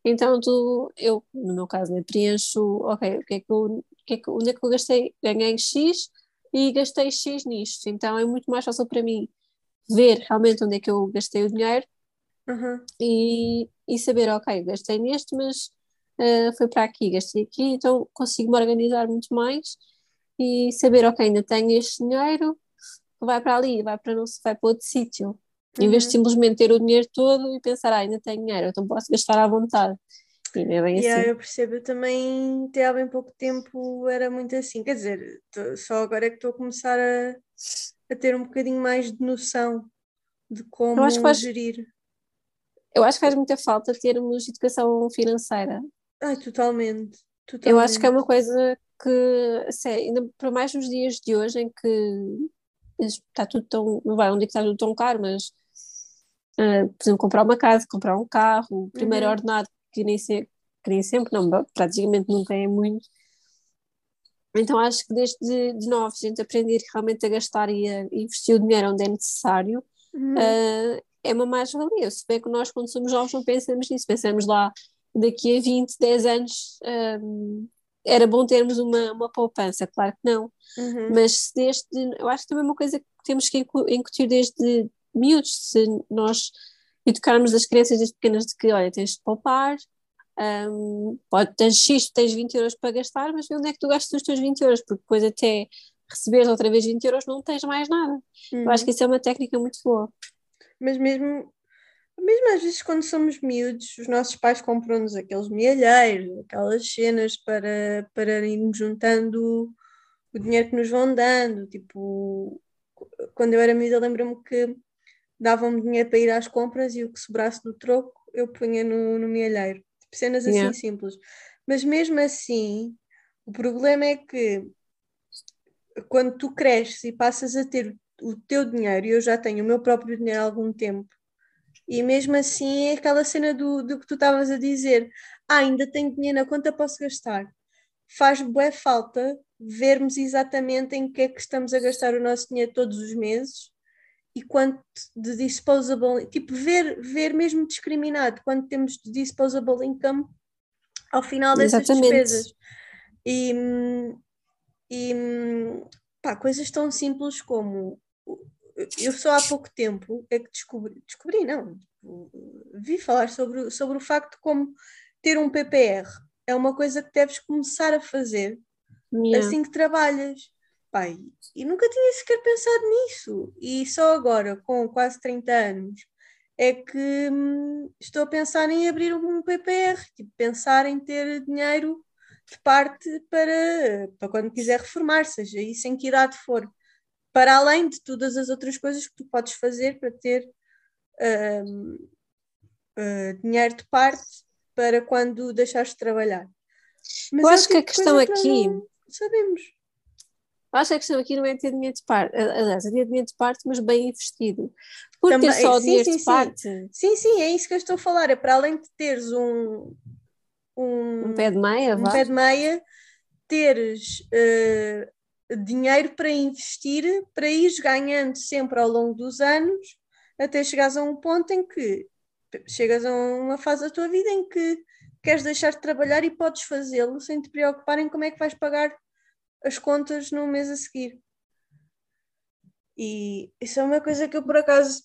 Então tu, eu, no meu caso, né, preencho, ok, o que é que eu, que é que, onde é que eu gastei, ganhei X e gastei X nisto. Então é muito mais fácil para mim ver realmente onde é que eu gastei o dinheiro uhum. e, e saber, ok, gastei neste, mas uh, foi para aqui, gastei aqui, então consigo me organizar muito mais e saber, ok, ainda tenho este dinheiro, vai para ali, vai para não se vai para outro sítio. Uhum. Em vez de uhum. simplesmente ter o dinheiro todo e pensar, ah, ainda tenho dinheiro, então posso gastar à vontade. E é bem yeah, assim. Eu percebo, eu também até há bem pouco tempo era muito assim, quer dizer, tô, só agora é que estou a começar a, a ter um bocadinho mais de noção de como eu faz, gerir. Eu acho que faz muita falta termos educação financeira. Ai, totalmente, totalmente. Eu acho que é uma coisa que, sei, ainda para mais nos dias de hoje em que está tudo tão, não vai, onde é que está tudo tão caro, mas uh, por exemplo, comprar uma casa, comprar um carro, o primeiro uhum. ordenado, que nem, se, que nem sempre, não, praticamente nunca é muito. Então acho que desde de, de novo a gente aprender realmente a gastar e a investir o dinheiro onde é necessário uhum. uh, é uma mais-valia. Se bem que nós quando somos jovens não pensamos nisso, pensamos lá daqui a 20, 10 anos um, era bom termos uma, uma poupança, claro que não. Uhum. Mas desde, eu acho que também é uma coisa que temos que incutir desde miúdos, se nós educarmos as crianças desde pequenas de que, olha, tens de poupar, um, pode, tens X, tens 20 euros para gastar, mas onde é que tu gastas os teus 20 euros? Porque depois até receberes outra vez 20 euros não tens mais nada. Uhum. Eu acho uhum. que isso é uma técnica muito boa. Mas mesmo mesmo às vezes quando somos miúdos, os nossos pais compram-nos aqueles mielheiros, aquelas cenas para, para irmos juntando o dinheiro que nos vão dando. Tipo, quando eu era miúda, lembro-me que davam-me dinheiro para ir às compras e o que sobrasse do troco eu punha no, no mielheiro. Tipo, cenas assim yeah. simples. Mas mesmo assim, o problema é que quando tu cresces e passas a ter o teu dinheiro, e eu já tenho o meu próprio dinheiro há algum tempo, e mesmo assim é aquela cena do, do que tu estavas a dizer. Ah, ainda tenho dinheiro na conta, posso gastar. Faz boa falta vermos exatamente em que é que estamos a gastar o nosso dinheiro todos os meses e quanto de disposable, tipo, ver, ver mesmo discriminado quanto temos de disposable income ao final dessas Exatamente. despesas. E, e pá, coisas tão simples como eu só há pouco tempo é que descobri, descobri não, vi falar sobre, sobre o facto de como ter um PPR é uma coisa que deves começar a fazer yeah. assim que trabalhas. Pai, e nunca tinha sequer pensado nisso. E só agora, com quase 30 anos, é que hum, estou a pensar em abrir um PPR, tipo, pensar em ter dinheiro de parte para, para quando quiser reformar, seja isso em que idade for para além de todas as outras coisas que tu podes fazer para ter uh, uh, dinheiro de parte para quando deixares de trabalhar. Mas Eu acho que a tipo questão aqui. Sabemos. Acho que a questão aqui não é ter dinheiro de parte, aliás, é ter dinheiro de parte, mas bem investido. Por Também, ter só sim, dinheiro sim, de sim. parte. Sim, sim, é isso que eu estou a falar. É para além de teres um, um, um pé de meia, um vá. pé de meia, teres uh, dinheiro para investir, para ires ganhando sempre ao longo dos anos, até chegares a um ponto em que chegas a uma fase da tua vida em que queres deixar de trabalhar e podes fazê-lo sem te preocupar em como é que vais pagar as contas no mês a seguir. E isso é uma coisa que eu por acaso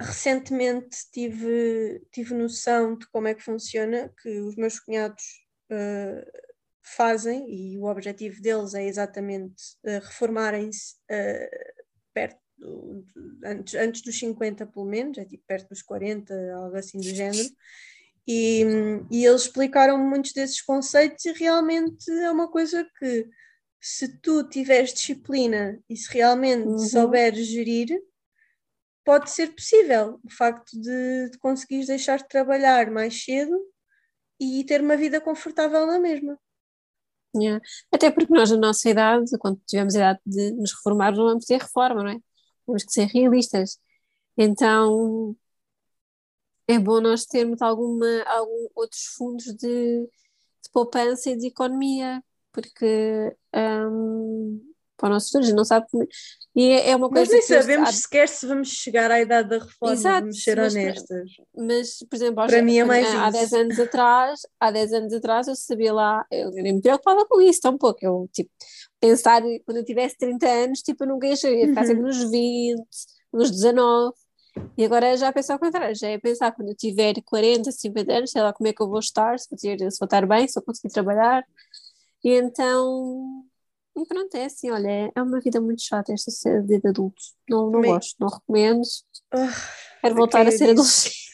recentemente tive, tive noção de como é que funciona, que os meus cunhados uh, fazem e o objetivo deles é exatamente uh, reformarem-se uh, perto do, antes, antes dos 50 pelo menos, é tipo perto dos 40, algo assim do género. E, e eles explicaram muitos desses conceitos e realmente é uma coisa que se tu tiveres disciplina e se realmente uhum. souberes gerir, pode ser possível o facto de, de conseguires deixar de trabalhar mais cedo e ter uma vida confortável na mesma. Yeah. Até porque nós, na nossa idade, quando tivemos a idade de nos reformar, não vamos ter reforma, não é? Temos que ser realistas. Então, é bom nós termos alguma, algum outros fundos de, de poupança e de economia, porque um, para o nosso futuro, a gente não sabe como. E é, é uma coisa. Mas nem sabemos há... sequer se vamos chegar à idade da reforma, Exato, vamos ser mas, honestas. Mas, por exemplo, para mim é mais há 10 anos atrás, há 10 anos atrás eu sabia lá, eu, nem me preocupava com isso tão pouco. Eu, tipo, pensar quando eu tivesse 30 anos, tipo, eu nunca ia ficar uhum. sempre nos 20, nos 19. E agora já penso ao contrário, já é pensar quando eu tiver 40, 50 anos, sei lá como é que eu vou estar, se vou, ter, se vou estar bem, se vou conseguir trabalhar. E então, e pronto, é assim, olha, é, uma vida muito chata esta vida de adultos. Não, não gosto, não recomendo. Oh, Quero voltar a ser adolescente.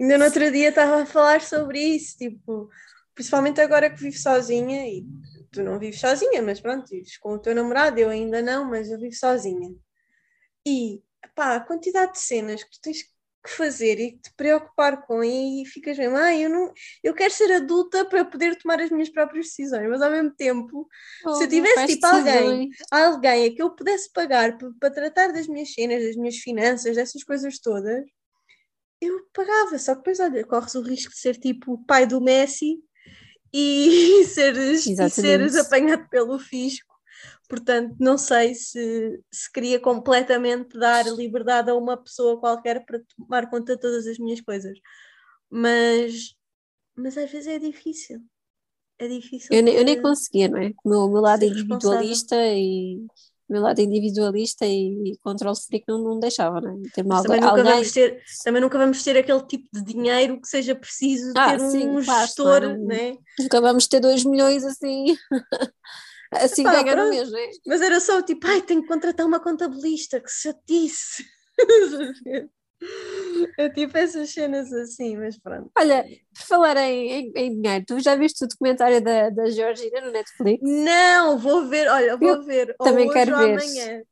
Ainda no outro dia estava a falar sobre isso, tipo, principalmente agora que vivo sozinha e tu não vives sozinha, mas pronto, vives com o teu namorado, eu ainda não, mas eu vivo sozinha. E pá, a quantidade de cenas que tu tens que fazer e te preocupar com e ficas bem, ah, eu não, eu quero ser adulta para poder tomar as minhas próprias decisões, mas ao mesmo tempo, oh, se eu tivesse tipo alguém, alguém a que eu pudesse pagar para, para tratar das minhas cenas, das minhas finanças, dessas coisas todas, eu pagava, só que depois, olha, corres o risco de ser tipo o pai do Messi e seres, e seres apanhado pelo fisco Portanto, não sei se, se queria completamente dar liberdade a uma pessoa qualquer para tomar conta de todas as minhas coisas. Mas, mas às vezes é difícil. É difícil. Eu, eu nem conseguia, não é? O meu, meu lado individualista e meu lado individualista e, e controle freak não, não deixava, não é? Ter uma também, nunca alguém... vamos ter, também nunca vamos ter aquele tipo de dinheiro que seja preciso ah, ter sim, um gestor, não, não é? Nunca vamos ter 2 milhões assim. Assim Epá, ganha no mês, não é? Mas era só tipo, ai, tenho que contratar uma contabilista, que chatice. É tipo essas cenas assim, mas pronto. Olha, por falar em, em, em, dinheiro, tu já viste o documentário da, da Georgina no Netflix? Não, vou ver, olha, vou eu ver. Também quero ver. amanhã.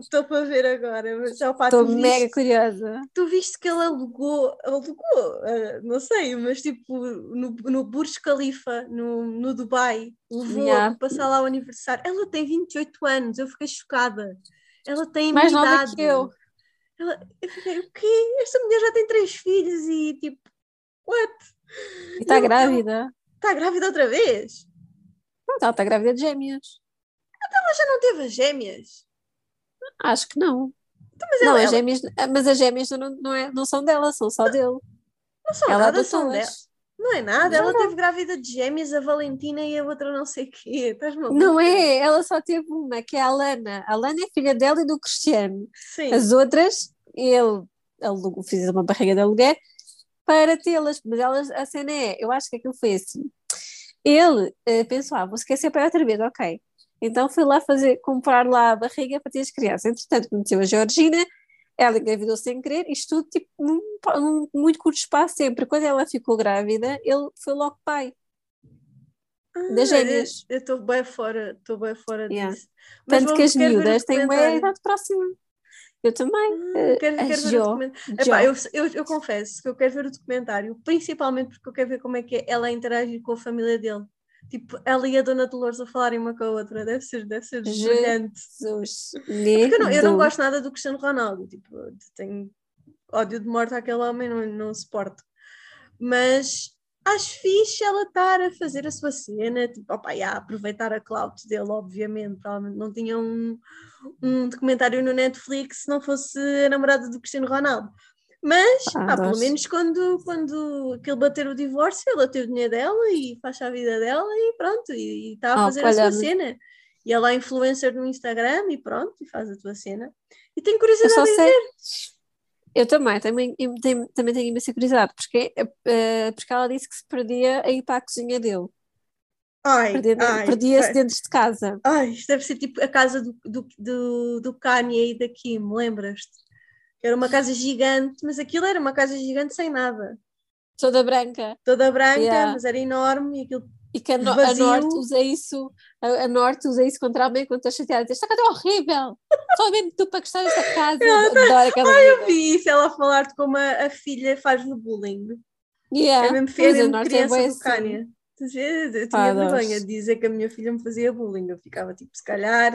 Estou para ver agora. Estou mega viste, curiosa. Tu viste que ele alugou, alugou, uh, não sei, mas tipo no, no Burj Khalifa, no, no Dubai, levou yeah. para passar lá o aniversário. Ela tem 28 anos, eu fiquei chocada. Ela tem Mais nova idade. que eu. Ela, eu fiquei, o quê? Esta mulher já tem três filhos e tipo, what? E está grávida. Está grávida outra vez? Não, ela está grávida de gêmeas. Então ela já não teve as gêmeas? Acho que não. Então, mas não, ela, as gêmeas, mas as gêmeas não, não, é, não são dela, são só dele. Não são ela nada, são dela. Não é nada, não, ela não. teve grávida de gêmeas, a Valentina e a outra não sei o quê. Estás Não é, ela só teve uma, que é a Alana. A Alana é filha dela e do Cristiano. Sim. As outras, ele, ele fez uma barriga de aluguer para tê-las, mas elas, a cena é, eu acho que aquilo foi assim. Ele uh, pensou, ah, vou esquecer para outra vez, ok. Então fui lá fazer, comprar lá a barriga para ter as crianças. Entretanto, conheceu a Georgina, ela engravidou sem querer, isto tudo tipo, num, num, muito curto espaço sempre. Quando ela ficou grávida, ele foi logo pai. Ah, das gêmeas. Eu estou bem fora, estou bem fora yeah. disso. Mas Tanto que as miúdas têm uma idade próxima. Eu também. Ah, quero, quero ver o documentário. Epá, eu, eu, eu, confesso que eu quero ver o documentário, principalmente porque eu quero ver como é que é ela interagir com a família dele. Tipo, ela e a Dona Dolores a falarem uma com a outra, deve ser, deve ser brilhante. Jesus, Porque eu não, eu não gosto nada do Cristiano Ronaldo, tipo, tenho ódio de morte àquele homem, não, não suporto. Mas acho fixe ela estar a fazer a sua cena, tipo, opa, yeah, aproveitar a cloud dele, obviamente, provavelmente não tinha um, um documentário no Netflix se não fosse a namorada do Cristiano Ronaldo. Mas, ah, pá, pelo menos quando, quando aquele bater o divórcio, ela tem o dinheiro dela e faz a vida dela e pronto, e está a fazer oh, a sua cena. E ela é influencer no Instagram e pronto, e faz a tua cena. E tenho curiosidade a dizer. Eu também, também, tenho, também tenho imensa curiosidade, porque, uh, porque ela disse que se perdia a ir para a cozinha dele. Perdia-se perdia dentro de casa. Ai, isto deve ser tipo a casa do, do, do, do Kanye e da Kim, lembras-te? Era uma casa gigante, mas aquilo era uma casa gigante sem nada. Toda branca. Toda branca, yeah. mas era enorme e aquilo e que a, no, a, Norte usa isso, a, a, Norte usa isso contra alguém quando está chateada. Diz, esta casa é horrível, só mesmo tu para gostar desta casa. Adoro aquela Ai, eu vi isso, ela falar de como a, a filha faz no bullying. Yeah. É mesmo filha, é mesmo criança é do Cânia. Eu tinha vergonha de dizer que a minha filha me fazia bullying. Eu ficava tipo, se calhar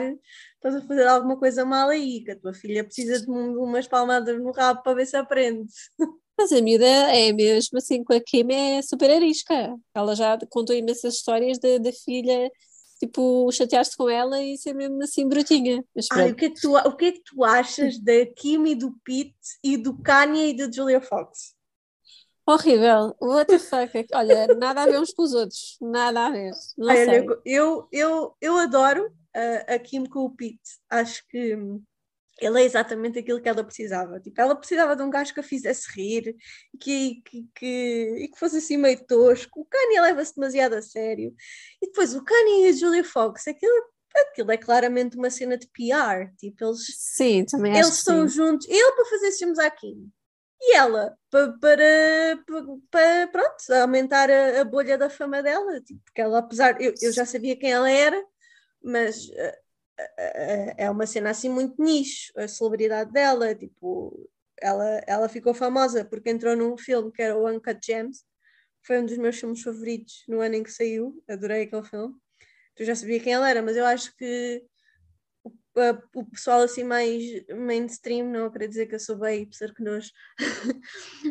estás a fazer alguma coisa mal aí, que a tua filha precisa de umas palmadas no rabo para ver se aprende. Mas a miúda é mesmo assim, com a Kim é super arisca. Ela já contou imensas histórias da, da filha, tipo, chatear-se com ela e ser mesmo assim brutinha. Ai, o, que é que tu, o que é que tu achas da Kim e do Pete e do Kanye e da Julia Fox? Horrível, what the fuck? Olha, nada a ver uns com os outros, nada a ver. Não Ai, sei. Olha, eu, eu, eu adoro a, a Kim com o Pete, acho que ele é exatamente aquilo que ela precisava. Tipo, ela precisava de um gajo que a fizesse rir que, que, que, e que fosse assim meio tosco. O Kanye leva-se demasiado a sério. E depois o Kanye e a Julia Fox, aquilo, aquilo é claramente uma cena de PR. Tipo, eles, sim, também eles estão juntos. Ele para fazer filmes aqui. E ela para, para, para, pronto, aumentar a, a, bolha da fama dela. Tipo, porque ela, apesar. Eu, eu já sabia quem ela era, mas eh, é uma cena assim muito nicho, a celebridade dela, tipo, ela, ela ficou famosa porque entrou num filme que era o Uncut Gems, foi um dos meus filmes favoritos no ano em que saiu, adorei aquele filme. Eu já sabia quem ela era, mas eu acho que o pessoal assim mais mainstream, não queria dizer que eu sou bem, apesar que nós,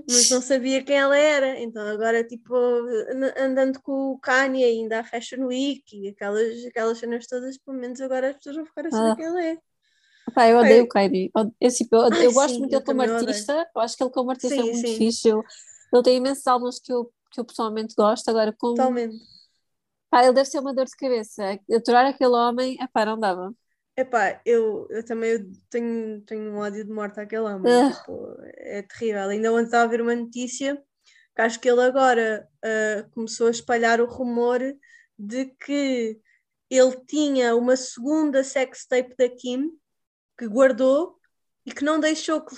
mas não sabia quem ela era, então agora tipo andando com o Kanye ainda à Fashion Week e aquelas, aquelas cenas todas, pelo menos agora as pessoas vão ficar a saber ah. quem ela é. Pá, eu odeio o Kanye, eu, tipo, eu, Ai, eu gosto sim, muito dele como artista, odeio. eu acho que ele como artista é sim, é muito sim. fixe, eu, ele tem imensos álbuns que eu, que eu pessoalmente gosto, agora como... Totalmente. Pá, ele deve ser uma dor de cabeça, aturar aquele homem, pá, não dava. Epá, eu, eu também tenho, tenho um ódio de morte àquele homem. Uh. Tipo, é terrível. Ainda ontem estava a ver uma notícia que acho que ele agora uh, começou a espalhar o rumor de que ele tinha uma segunda sextape da Kim que guardou e que não deixou que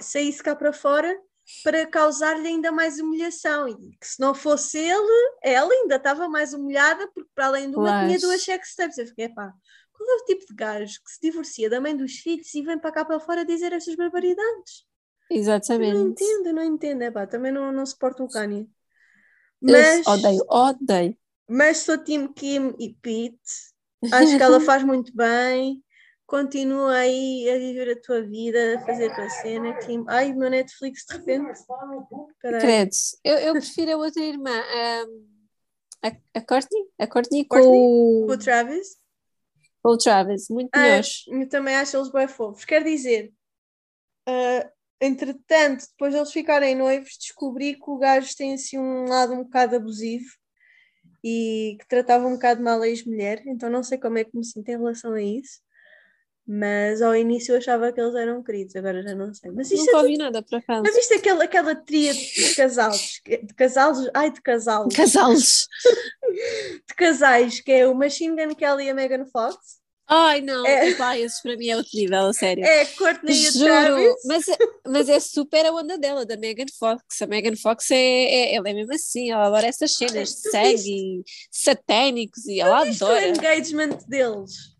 saísse cá para fora para causar-lhe ainda mais humilhação. E que se não fosse ele, ela ainda estava mais humilhada porque para além de uma Mas... tinha duas sextapes. Eu fiquei, pá, qual é o tipo de gajo que se divorcia da mãe dos filhos e vem para cá para fora dizer estas barbaridades? Exatamente. não entendo, não entendo. É pá, também não, não suporto o Kanye. Mas, odeio, odeio. Mas sou Tim Kim e Pete. Acho que ela faz muito bem. Continua aí a viver a tua vida, a fazer a tua cena. Kim. Ai, meu Netflix de repente. Credes. Eu, eu prefiro a outra irmã, a, a, a Courtney, a Courtney, Courtney com, com o Travis o Travis, muito ah. Eu também acho eles bem fofos. Quer dizer, uh, entretanto, depois de eles ficarem noivos, descobri que o gajo tem assim um lado um bocado abusivo e que tratava um bocado mal a ex-mulher, então não sei como é que me sinto em relação a isso. Mas ao início eu achava que eles eram queridos, agora já não sei. Mas Nunca é ouvi nada para cá. Mas viste aquela, aquela tria de casais? De casais? Ai, de casais. Casais. de casais, que é o Machine Gun Kelly e a Megan Fox. Ai, não, é... Epá, esses para mim é outro nível, a sério. É, Courtney e Travis. Mas, é, mas é super a onda dela, da Megan Fox. A Megan Fox é, é, ela é mesmo assim, ela adora essas cenas de sangue, satânicos e ela adora. o engagement deles.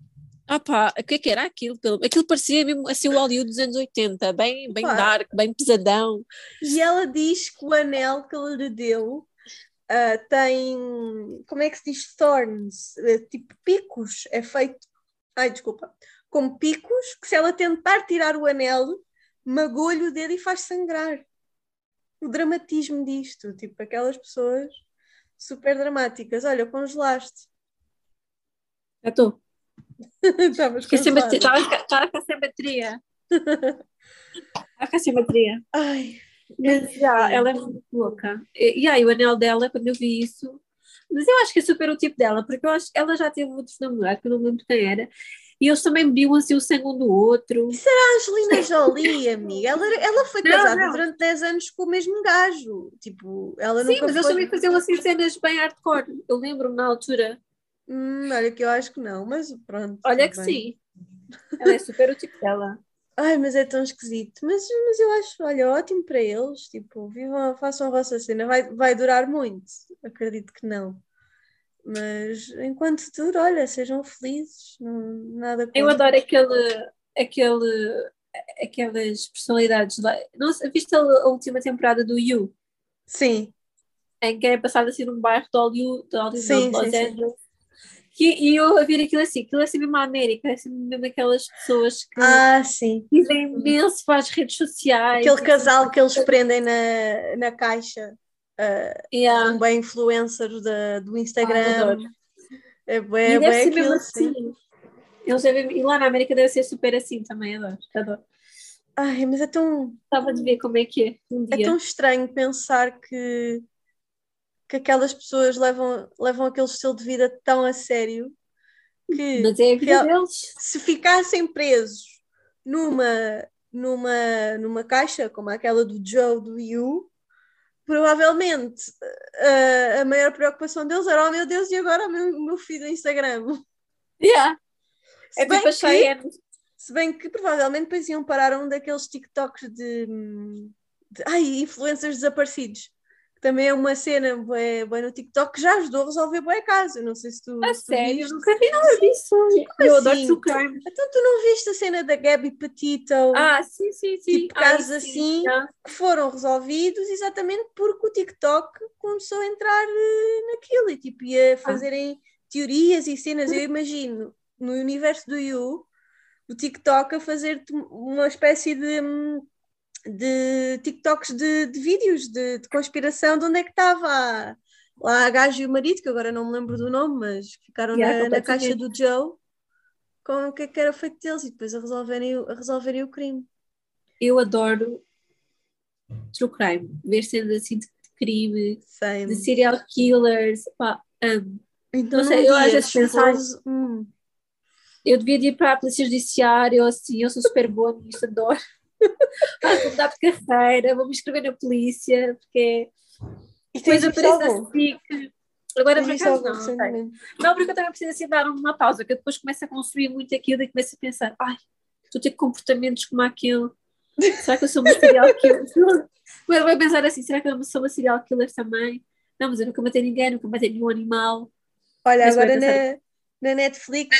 Ah pá, o que é que era aquilo? Aquilo parecia mesmo assim o Hollywood dos anos 80, bem, bem dark, bem pesadão. E ela diz que o anel que ele lhe deu uh, tem, como é que se diz, thorns, uh, tipo picos, é feito, ai desculpa, com picos, que se ela tentar tirar o anel, magoa-lhe o dedo e faz sangrar. O dramatismo disto, tipo, aquelas pessoas super dramáticas. Olha, congelaste. Já estou. Estavas Fiquei sem congelada. bateria. Estava estava a ficar sem bateria. Estava a ficar sem bateria. Ai, Mas já, ela é muito louca. E, e aí, o anel dela, quando eu vi isso. Mas eu acho que é super o tipo dela, porque eu acho que ela já teve outros namorados, que eu não lembro quem era. E eles também bebiam assim o sangue um do outro. a Angelina Jolie, amiga, ela, ela foi Não, casada não. durante 10 anos com o mesmo gajo. Tipo, ela Sim, mas eles foi... também faziam assim cenas bem hardcore. Eu lembro-me na altura. Hum, olha que eu acho que não, mas pronto. Olha que bem. sim. Ela é super o tipo dela. Ai, mas é tão esquisito. Mas, mas eu acho, olha, ótimo para eles. Tipo, vivam, façam a vossa cena. Vai, vai durar muito. Acredito que não. Mas enquanto dura, olha, sejam felizes. Não, nada Eu adoro aquele, aquele, aquelas personalidades lá. Não, sei, viste a, a última temporada do You? Sim, Em que é passado assim num bairro de Hollywood, de Hollywood Sim, de sim, Los sim. Angeles. E, e eu a ver aquilo assim, aquilo é assim mesmo a América, é assim mesmo aquelas pessoas que ah, sim. vivem imenso para as redes sociais. Aquele casal que eles prendem na, na caixa. ah, Yeah. um bem influencer da, do Ah, Instagram. adoro. É bué ser mesmo aquilo, sim. assim. Eles devem, e lá na América deve ser super assim também, adoro. adoro. Ai, mas é tão, Gostava de ver como é que é um é tão estranho pensar que, que aquelas pessoas levam, levam aquele estilo de vida tão a sério que é a deles. se ficassem presos numa, numa, numa caixa como aquela do Joe do You, provavelmente ah, a maior preocupação deles era: oh meu Deus, e agora o meu, meu feed do Instagram? Yeah. Se É bem tipo a que-. Se bem que provavelmente depois iam parar um daqueles TikToks de, de ai, influencers desaparecidos. Também é uma cena bué, bué no TikTok que já ajudou a resolver bué caso. Eu não sei se tu, A tu sério, viste. nunca vi nada disso. Eu adoro assim? true crime. Então tu não viste a cena da Gabby Petito Ah, sim, sim, sim. Tipo, casos sim, assim. já. que foram resolvidos exatamente porque o TikTok começou a entrar eh, naquilo e tipo, ia fazerem teorias e cenas. Eu imagino no universo do You o TikTok a fazer uma espécie de, hum, de TikToks de, de vídeos de, de conspiração de onde é que estava lá a gajo e o marido, que agora não me lembro do nome, mas ficaram Yeah, na, na caixa do Joe com o que é que era feito deles e depois a resolverem, o- a resolverem o crime. Eu adoro true crime. Ver cenas assim de crime, Same. de serial killers. Pá, amo. Então, Não sei, eu às vezes pensar- hum, Eu devia de ir para a polícia judiciária, ou assim, eu sou super boa nisto, adoro. Ah, vou mudar de carreira, vou me inscrever na polícia, porque e depois aparece na SIC. Agora, por acaso, não, não? Não, porque eu também preciso assim dar uma pausa, que eu depois começo a construir muito aquilo e começo a pensar, ai, estou a ter comportamentos como aquele. Será que eu sou uma serial killer? Mas vai pensar assim, será que eu sou uma serial killer também? Não, mas eu nunca matei ninguém, nunca matei nenhum animal. Olha, Mas agora na, na Netflix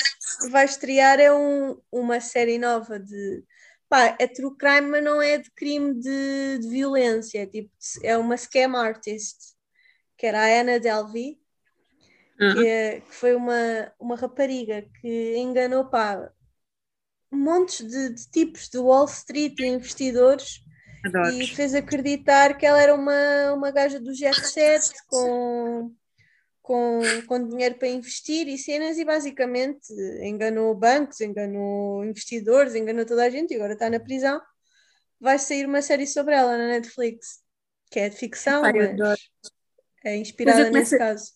vai estrear é um, uma série nova de. Pá, é true crime, mas não é de crime de, de violência. É, tipo, é uma scam artist, que era a Anna Delvey, Ah, que, é- que foi uma, uma rapariga que enganou pá, montes de, de tipos de Wall Street e investidores adoro. e fez acreditar que ela era uma, uma gaja do jet set com, com, com dinheiro para investir e cenas e basicamente enganou bancos, enganou investidores, enganou toda a gente e agora está na prisão. Vai sair uma série sobre ela na Netflix, que é de ficção, mas é inspirada eu nesse caso.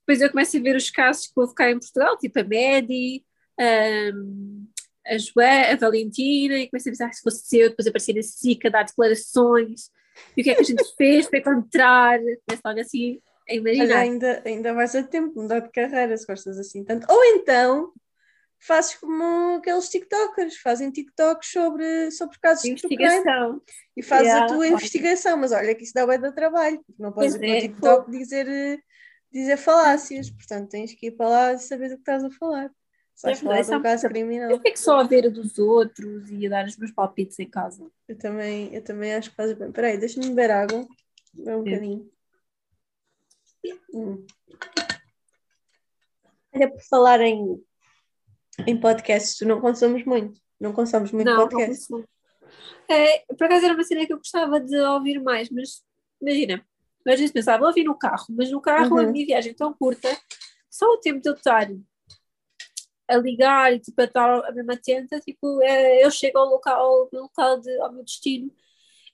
Depois eu começo a ver os casos que houve cá em Portugal, tipo a Medi, hum, a Joé, a Valentina, e começo a pensar se fosse eu, depois aparecer a dar declarações, e o que é que a gente fez para encontrar, começo logo assim Olha, imaginar. ainda, ainda vais a tempo de mudar de carreira se gostas assim tanto. Ou então fazes como aqueles TikTokers, fazem TikToks sobre, sobre casos de. Investigação. e fazes Yeah, a tua olha. investigação, mas olha que isso dá bem de trabalho, porque não podes Pois ir para o é, TikTok dizer, eh, dizer falácias, portanto tens que ir para lá e saber do que estás a falar. Se vais É falar de um caso criminal. Eu fico só a ver dos outros e a dar os meus palpites em casa. Eu também, eu também acho que fazes bem. Espera aí, deixa-me beber água. Um É. bocadinho. Hum. Olha, por falar em, em podcasts, não consomes muito. Não consomes muito não, podcast. não. É, por acaso era uma cena que eu gostava de ouvir mais, mas imagina, às vezes pensava, vou vir no carro, mas no carro uhum. a minha viagem é tão curta, só o tempo de eu estar a ligar e tipo, a estar a mesma tenta, tipo, é, eu chego ao local, ao meu local de, ao meu destino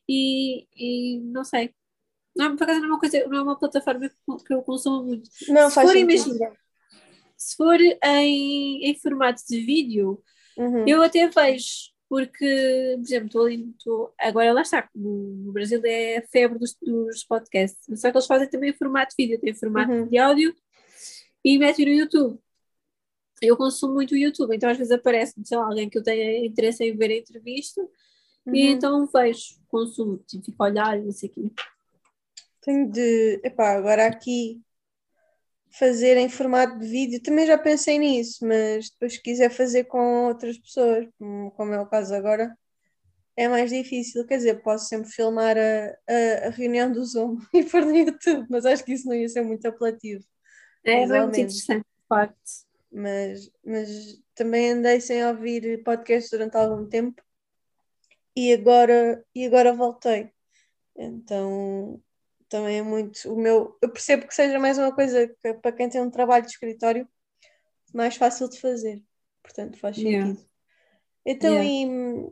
e, e não sei. Não, por acaso não é uma coisa, não é uma plataforma que eu consumo muito. Não, se faz for, imagina, se for em, em formato de vídeo, uhum. eu até vejo, porque, por exemplo, estou ali, estou, agora lá está, no, Brasil é a febre dos, dos podcasts, só que eles fazem também em formato de vídeo, tem formato uhum. de áudio e metem no YouTube. Eu consumo muito o YouTube, então às vezes aparece, sei lá, alguém que eu tenha interesse em ver a entrevista uhum. e então vejo, consumo, tipo, fico a olhar e não sei o quê. Tenho de. Epá, agora aqui fazer em formato de vídeo, também já pensei nisso, mas depois se quiser fazer com outras pessoas, como é o caso agora, é mais difícil. Quer dizer, posso sempre filmar a, a, a reunião do Zoom e pôr no YouTube, mas acho que isso não ia ser muito apelativo. É, é muito interessante, de facto. Mas, mas também andei sem ouvir podcasts durante algum tempo e agora, e agora voltei. Então também é muito o meu. Eu percebo que seja mais uma coisa que para quem tem um trabalho de escritório mais fácil de fazer. Portanto, faz sentido. Yeah. Então, yeah.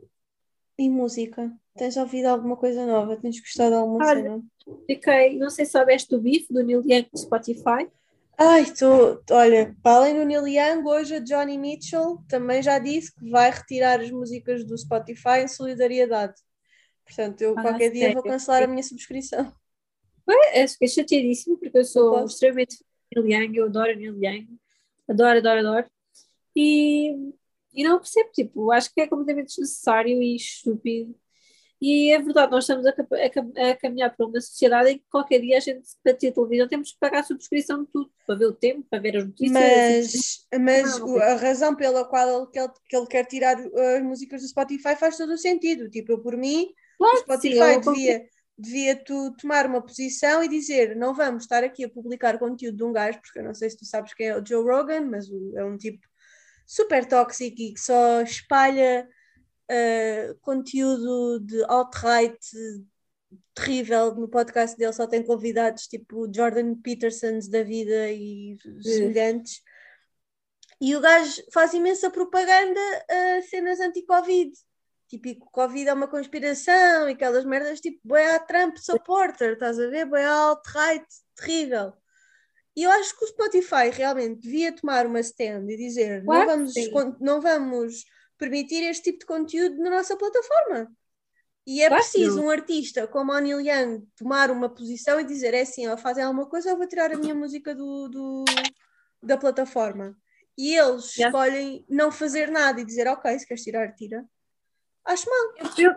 E, e música? Tens ouvido alguma coisa nova? Tens gostado de alguma Olha, cena? Fiquei, não sei se soubeste do bife do Neil Young do Spotify. Ai, tô, olha, para além do Neil Young, hoje a Johnny Mitchell também já disse que vai retirar as músicas do Spotify em solidariedade. Portanto, eu ah, qualquer dia vou cancelar a minha subscrição. É, fiquei chateadíssimo porque eu sou extremamente Neil Young, eu adoro Neil Young, adoro, adoro, adoro. E, e não percebo, tipo, acho que é completamente desnecessário e estúpido. E é verdade, nós estamos a, a, a, caminhar para uma sociedade em que qualquer dia a gente, para ter televisão, temos que pagar a subscrição de tudo, para ver o tempo, para ver as notícias. Mas, mas não, a razão pela qual ele, que ele quer tirar as músicas do Spotify faz todo o sentido. Tipo, eu por mim, claro, o Spotify sim, devia devia tu tomar uma posição e dizer não vamos estar aqui a publicar conteúdo de um gajo, porque eu não sei se tu sabes quem é o Joe Rogan, mas é um tipo super tóxico e que só espalha uh, conteúdo de alt-right terrível. No podcast dele, só tem convidados tipo Jordan Petersons da vida e semelhantes. E o gajo faz imensa propaganda a cenas anti-Covid típico Covid é uma conspiração e aquelas merdas tipo boé Trump supporter, estás a ver? Boé alt-right, terrível. E eu acho que o Spotify realmente devia tomar uma stand e dizer claro, não, vamos, não vamos permitir este tipo de conteúdo na nossa plataforma. E é claro, preciso não. um artista como a Neil Young tomar uma posição e dizer é assim, ó, fazem alguma coisa, eu vou tirar a minha música do, do da plataforma. E eles yeah. escolhem não fazer nada e dizer ok, se queres tirar, tira. Acho mal. Eu,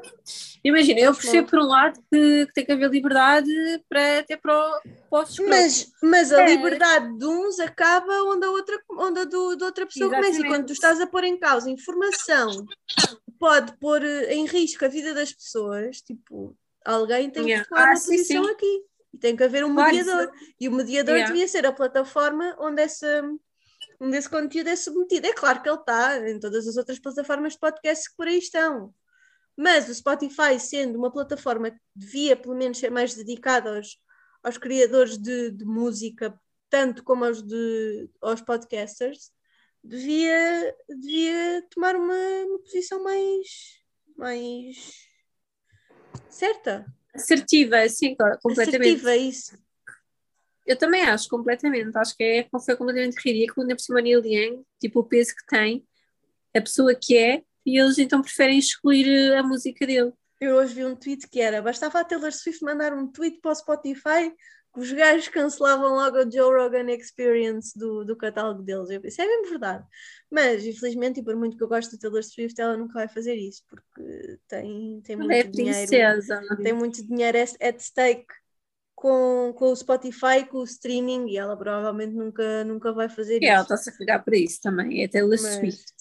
imagina, eu percebo por um lado que, que, tem que haver liberdade para até para, para mas, mas a é. liberdade de uns acaba onde a outra, onde a do, de outra pessoa Exatamente. começa. E quando tu estás a pôr em causa informação pode pôr eh, em risco a vida das pessoas, tipo, alguém tem yeah. que tomar ah, uma sim, posição sim. aqui. E tem que haver um claro, mediador. Sim. E o mediador yeah. devia ser a plataforma onde essa onde esse conteúdo é submetido. É claro que ele está em todas as outras plataformas de podcast que por aí estão. Mas o Spotify, sendo uma plataforma que devia pelo menos ser mais dedicada aos, aos criadores de, de música, tanto como aos, de, aos podcasters, devia, devia tomar uma, uma posição mais, mais certa. Assertiva, sim, completamente. Assertiva, isso. Eu também acho, completamente. Acho que é, foi completamente ridículo, ainda por cima Neil Young, tipo o peso que tem, a pessoa que é, e eles então preferem excluir eh, a música dele. Eu hoje vi um tweet que era: bastava a Taylor Swift mandar um tweet para o Spotify que os gajos cancelavam logo o Joe Rogan Experience do, do catálogo deles. Eu pensei, é mesmo verdade. Mas, infelizmente, e por muito que eu gosto da Taylor Swift, ela nunca vai fazer isso, porque tem, tem muito é dinheiro. Princesa. Tem muito dinheiro at stake com, com o Spotify, com o streaming, e ela provavelmente nunca, nunca vai fazer e isso. ela está-se a cagar para isso também, é Taylor mas, Swift.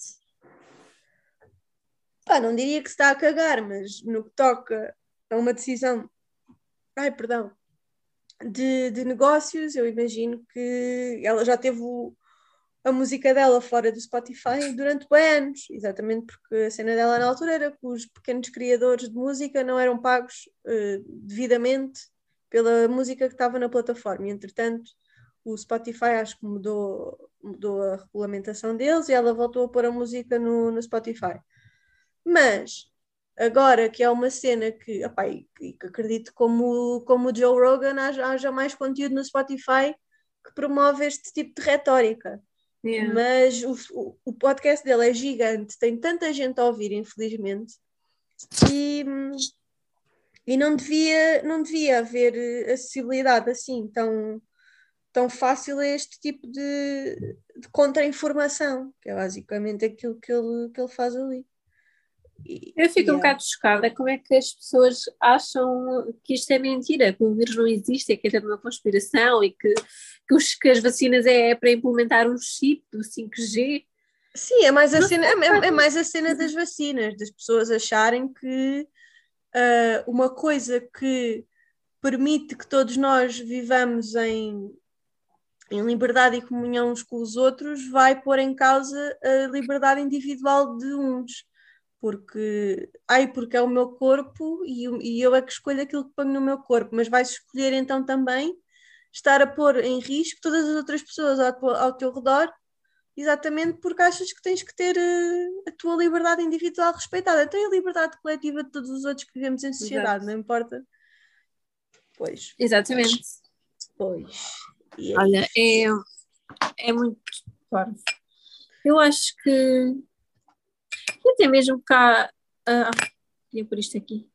Pá, não diria que se está a cagar, mas no que toca a uma decisão, ai, perdão, de, de negócios, eu imagino que ela já teve o, a música dela fora do Spotify durante anos, exatamente porque a cena dela na altura era que os pequenos criadores de música não eram pagos uh, devidamente pela música que estava na plataforma. E, entretanto, o Spotify acho que mudou, mudou a regulamentação deles e ela voltou a pôr a música no, no Spotify. Mas agora que é uma cena que, opa, que, acredito como, como o Joe Rogan haja, haja mais conteúdo no Spotify que promove este tipo de retórica. Yeah. Mas o, o podcast dele é gigante, tem tanta gente a ouvir, infelizmente, e, e não, devia, não devia haver acessibilidade assim tão, tão fácil a este tipo de, de contra-informação, que é basicamente aquilo que ele, que ele faz ali. Eu fico um bocado chocada como é que as pessoas acham que isto é mentira, que o vírus não existe, que é uma conspiração e que, que, os, que as vacinas é para implementar um chip do 5G. Sim, é mais, a cena, é, é, mais a cena das vacinas, das pessoas acharem que uh, uma coisa que permite que todos nós vivamos em, em liberdade e comunhão uns com os outros vai pôr em causa a liberdade individual de uns. Porque, ai, porque é o meu corpo e, e eu é que escolho aquilo que ponho no meu corpo, mas vais escolher então também estar a pôr em risco todas as outras pessoas ao, ao teu redor, exatamente porque achas que tens que ter uh, a tua liberdade individual respeitada. Então a liberdade coletiva de todos os outros que vivemos em sociedade, Exato. não importa. Pois. Exatamente. Pois. É Olha, é, é muito. Eu acho que até mesmo cá. Ah, queria por isto aqui.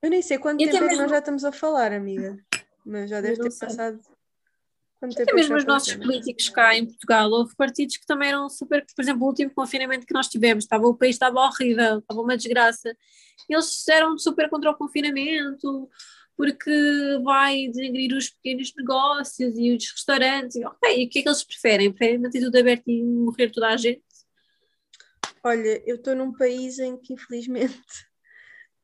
Eu nem sei quanto e tempo é que nós já estamos a falar, amiga. Mas já deve ter sei. passado. Até mesmo os nossos políticos cá em Portugal, houve partidos que também eram super. Por exemplo, o último confinamento que nós tivemos, estava, o país estava horrível, estava uma desgraça. Eles eram super contra o confinamento, porque vai denegrir os pequenos negócios e os restaurantes. E, ok, e o que é que eles preferem? Preferem manter tudo aberto e morrer toda a gente? Olha, eu estou num país em que, infelizmente,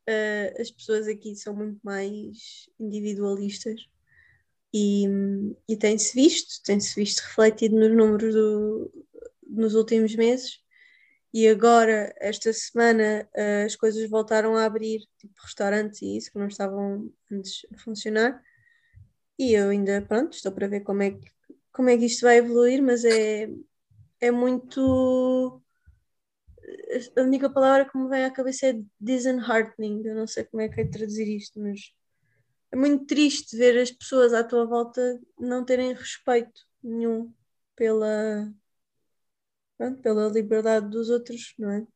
uh, as pessoas aqui são muito mais individualistas e, e tem-se visto, tem-se visto refletido nos números do, nos últimos meses. E agora, esta semana, uh, as coisas voltaram a abrir, tipo restaurantes e isso, que não estavam antes a funcionar. E eu ainda, pronto, estou para ver como é que, como é que isto vai evoluir, mas é, é muito a única palavra que me vem à cabeça é disheartening. Eu não sei como é que é traduzir isto, mas é muito triste ver as pessoas à tua volta não terem respeito nenhum pela, pronto, pela liberdade dos outros, não é?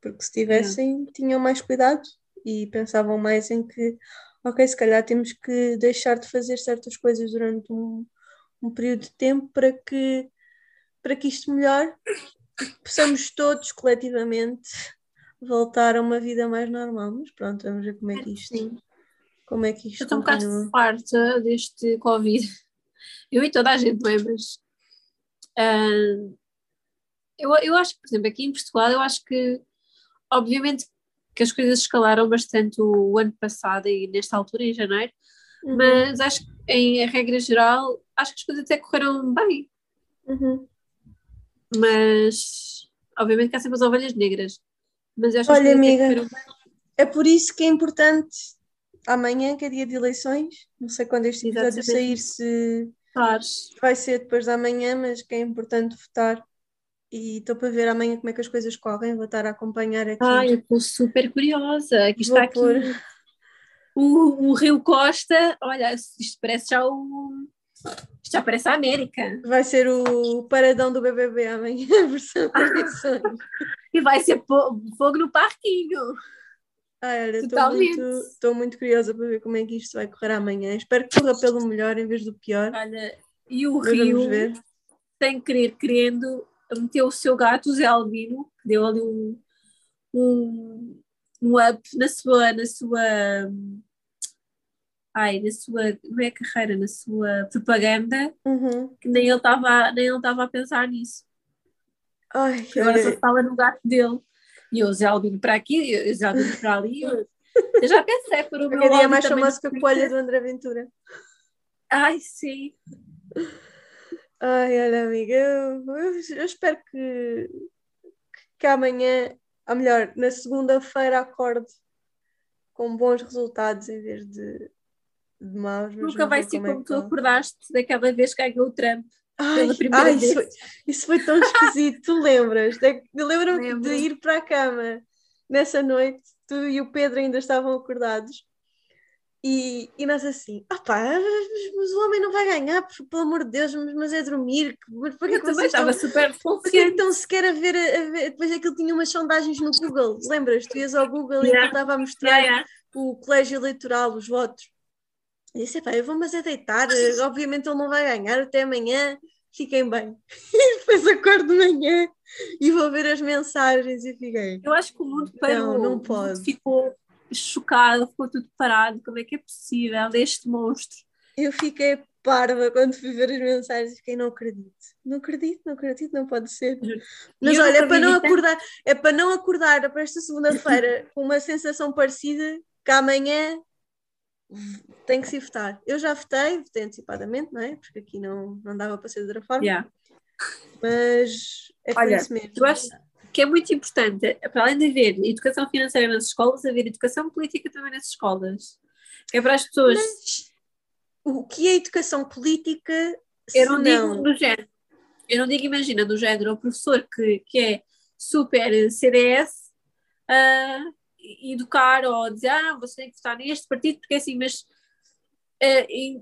Porque se tivessem, tinham mais cuidado e pensavam mais em que, ok, se calhar temos que deixar de fazer certas coisas durante um, um período de tempo para que, para que isto melhore possamos todos coletivamente voltar a uma vida mais normal. Mas pronto, vamos ver como é que isto. Sim. Como é que isto Eu estou um bocado farta deste Covid. Eu e toda a gente, não é? Mas uh, eu, eu acho que, por exemplo, aqui em Portugal, eu acho que, obviamente, que as coisas escalaram bastante o, o ano passado e nesta altura, em janeiro, uhum. mas acho que, em regra geral, acho que as coisas até correram bem. Uhum mas obviamente que há sempre as ovelhas negras. Mas eu acho Olha, amiga, é por isso que é importante amanhã, que é dia de eleições, não sei quando este episódio sair, se vai ser depois da manhã, mas que é importante votar. E estou para ver amanhã como é que as coisas correm, vou estar a acompanhar aqui. Ai, eu estou super curiosa. Aqui está aqui o, o Rio Costa. Olha, isto parece já o já parece a América. Vai ser o paradão do BBB amanhã, a versão E vai ser fogo no parquinho. Ah, estou muito, muito curiosa para ver como é que isto vai correr amanhã. Espero que corra pelo melhor em vez do pior. Olha, e o Mas Rio, sem querer, querendo, meteu o seu gato, o Zé Albino, que deu ali um, um, um up na sua, na sua ai, na sua, não é carreira, na sua propaganda, uhum. que nem ele estava a pensar nisso. Ai, agora só fala no gato dele. E o Zé Albino para aqui, o Zé Albino para ali. Eu, eu já pensei por o meu dia é mais famoso que a colha do André Ventura. Ai, sim. Ai, olha, amiga, eu, eu, espero que, que amanhã, ou melhor, na segunda-feira acorde com bons resultados em vez de de maus. Nunca vai ser como, é tu acordaste daquela vez que ganhou o Trump. Ai, ai isso, foi, isso, foi, tão esquisito, tu lembras? Lembro-me de ir para a cama nessa noite, tu e o Pedro ainda estavam acordados e, e nós assim, opá, mas o homem não vai ganhar, pelo amor de Deus, mas, mas é dormir. Mas porque eu também estava estão, super Porque então sequer a ver, a ver, depois aquilo tinha umas sondagens no Google, lembras? Tu ias ao Google yeah. e estava a mostrar yeah, yeah. o colégio eleitoral, os votos. E disse, eu vou mas é deitar, obviamente ele não vai ganhar, até amanhã, fiquem bem. E depois acordo de manhã e vou ver as mensagens e fiquei. Eu acho que o mundo parou, não, não pode. ficou chocada, ficou tudo parado, como é que é possível este monstro? Eu fiquei parva quando fui ver as mensagens, fiquei, não acredito, não acredito, não acredito, não pode ser. Mas olha, é para não acordar, é para não acordar para esta segunda-feira com uma sensação parecida que amanhã tem que se votar. Eu já votei, votei antecipadamente, não é? Porque aqui não, não dava para ser de outra forma. Yeah. Mas é por isso mesmo. Eu acho, que é muito importante, para além de haver educação financeira nas escolas, haver educação política também nas escolas. É para as pessoas. Mas, o que é educação política? Eu não, não digo do género. Eu não digo, imagina, do género, o professor que, que é super CDS uh, educar ou dizer, ah, você tem que votar neste partido, porque assim, mas uh, in,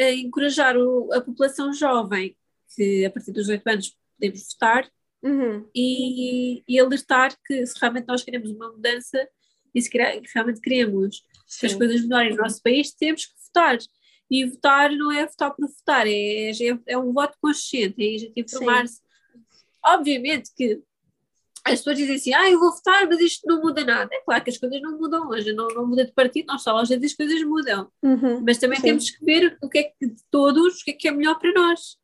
uh, encorajar o, a população jovem, que a partir dos 8 anos podemos votar, uhum. e, e, alertar que se realmente nós queremos uma mudança e se realmente queremos Sim. que as coisas melhorem no nosso país, temos que votar. E votar não é votar por votar, é, é, é um voto consciente, é a gente informar-se. Obviamente que as pessoas dizem assim, ah, eu vou votar, mas isto não muda nada. É claro que as coisas não mudam hoje, não, não muda de partido, nós só às vezes as coisas mudam. Uhum, mas também sim. temos que ver o que é que de todos, o que é que é melhor para nós.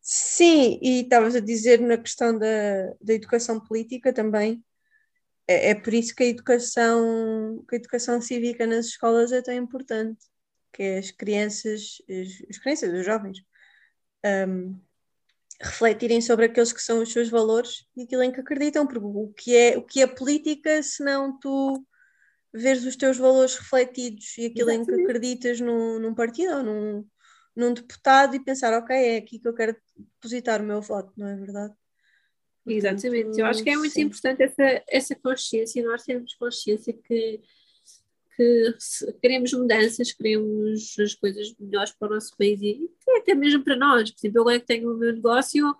Sim, e estavas a dizer na questão da, da educação política também. É, é, por isso que a educação, que a educação cívica nas escolas é tão importante, que as crianças, as, as crianças, os jovens, um, refletirem sobre aqueles que são os seus valores e aquilo em que acreditam, porque o que é, o que é política se não tu veres os teus valores refletidos e aquilo Exatamente. em que acreditas num, num partido ou num, num deputado e pensar, ok, é aqui que eu quero depositar o meu voto, não é verdade? Exatamente, eu acho que é muito sim. importante essa, essa consciência, nós temos consciência que, que queremos mudanças, queremos as coisas melhores para o nosso país e até mesmo para nós. Por exemplo, agora que tenho o meu negócio,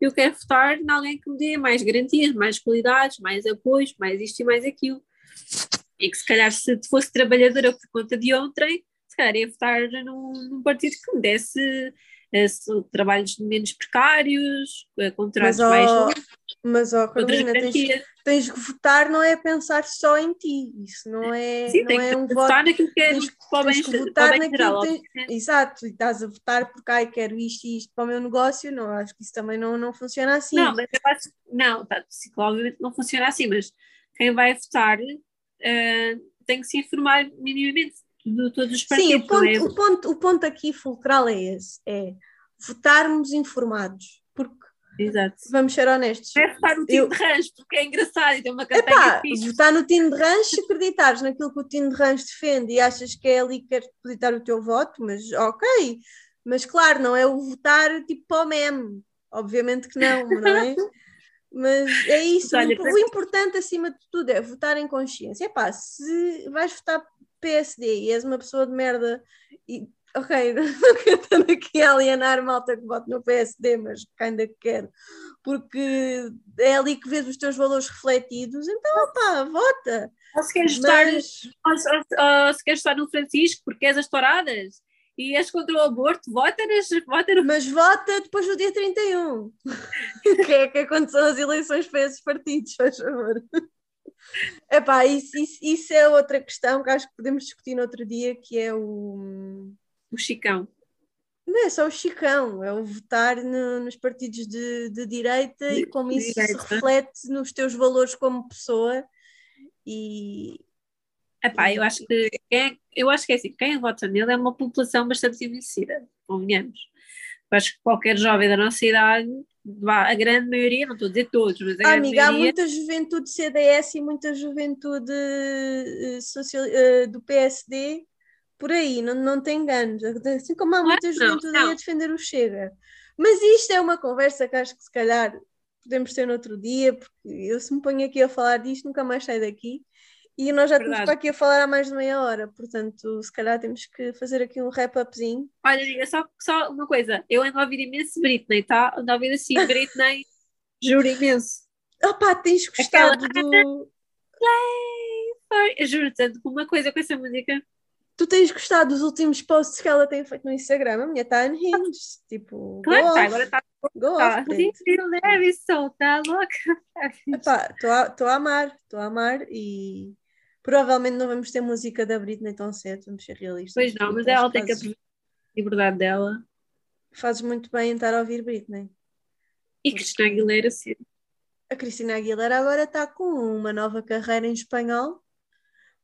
eu quero votar em alguém que me dê mais garantias, mais qualidades, mais apoios, mais isto e mais aquilo. E que se calhar se fosse trabalhadora por conta de ontem, se calhar ia votar num, num partido que me desse trabalhos menos precários, uh, contratos mas, mais oh, Mas, ó, oh, Carolina, tens, tens, que votar, não é pensar só em ti, isso não é, Sim, não é um voto. votar naquilo que é tens, que votar geral. Tens, exato, e estás a votar porque ai, quero isto e isto para o meu negócio, não, acho que isso também não, não funciona assim. Não, mas eu acho, não, tá, obviamente não funciona assim, mas quem vai votar uh, tem que se informar minimamente de todos os partidos. Sim, o ponto, é? o ponto, o ponto aqui fulcral é esse, é votarmos informados, porque Exato. vamos ser honestos. É votar no time eu... de rancho, porque é engraçado e tem uma campanha Epá, votar no time de rancho se acreditares naquilo que o time de rancho defende e achas que é ali que queres depositar o teu voto, mas ok, mas claro, não é o votar tipo para o meme, obviamente que não, não é? Mas é isso, Olha, o, o, importante acima de tudo é votar em consciência. Epá, se vais votar PSD e és uma pessoa de merda e ok, não estar aqui a alienar malta que vota no PSD, mas ainda quero, porque é ali que vês os teus valores refletidos, então opá, vota. Ou se queres, mas... estar, ou, ou, se queres no Francisco porque és as touradas e és contra o aborto, vota, nas, vota no... Mas vota depois do dia 31, que é que são as eleições para esses partidos, faz favor. Epá, isso, isso, isso é outra questão que acho que podemos discutir no outro dia, que é o... O Chicão. Não é só o Chicão, é o votar no, nos partidos de, de direita de, e como isso direita. se reflete nos teus valores como pessoa e... Epá, eu acho que quem, eu acho que é assim, quem vota nele é uma população bastante envelhecida, convenhamos. Eu acho que qualquer jovem da nossa idade a grande maioria, não estou a dizer todos, mas a amiga, maioria... há muita juventude CDS e muita juventude uh, social, uh, do PSD, por aí, não, não te enganes. Assim como há muita juventude a defender o Chega. Mas isto é uma conversa que acho que se calhar podemos ter no outro dia, porque eu se me ponho aqui a falar disto, nunca mais saio daqui. E nós já estamos aqui a falar há mais de meia hora, portanto, se calhar temos que fazer aqui um wrap-upzinho. Olha, só, só uma coisa, eu ando a ouvir imenso Britney, tá? Ando a ouvir assim, Britney, juro imenso. Opá, tens gostado Aquela... do. Play, juro tanto, uma coisa com essa música. Tu tens gostado dos últimos posts que ela tem feito no Instagram? A minha está unhinged, tipo. Claro, tá, agora está. Go tá. leve, solta, louca. Estou a amar, estou a amar e Provavelmente não vamos ter música da Britney tão cedo, vamos ser realistas. Pois não, mas ela tem que a liberdade dela. Fazes muito bem em estar a ouvir Britney. E Cristina Aguilera, sim. A Cristina Aguilera agora está com uma nova carreira em espanhol.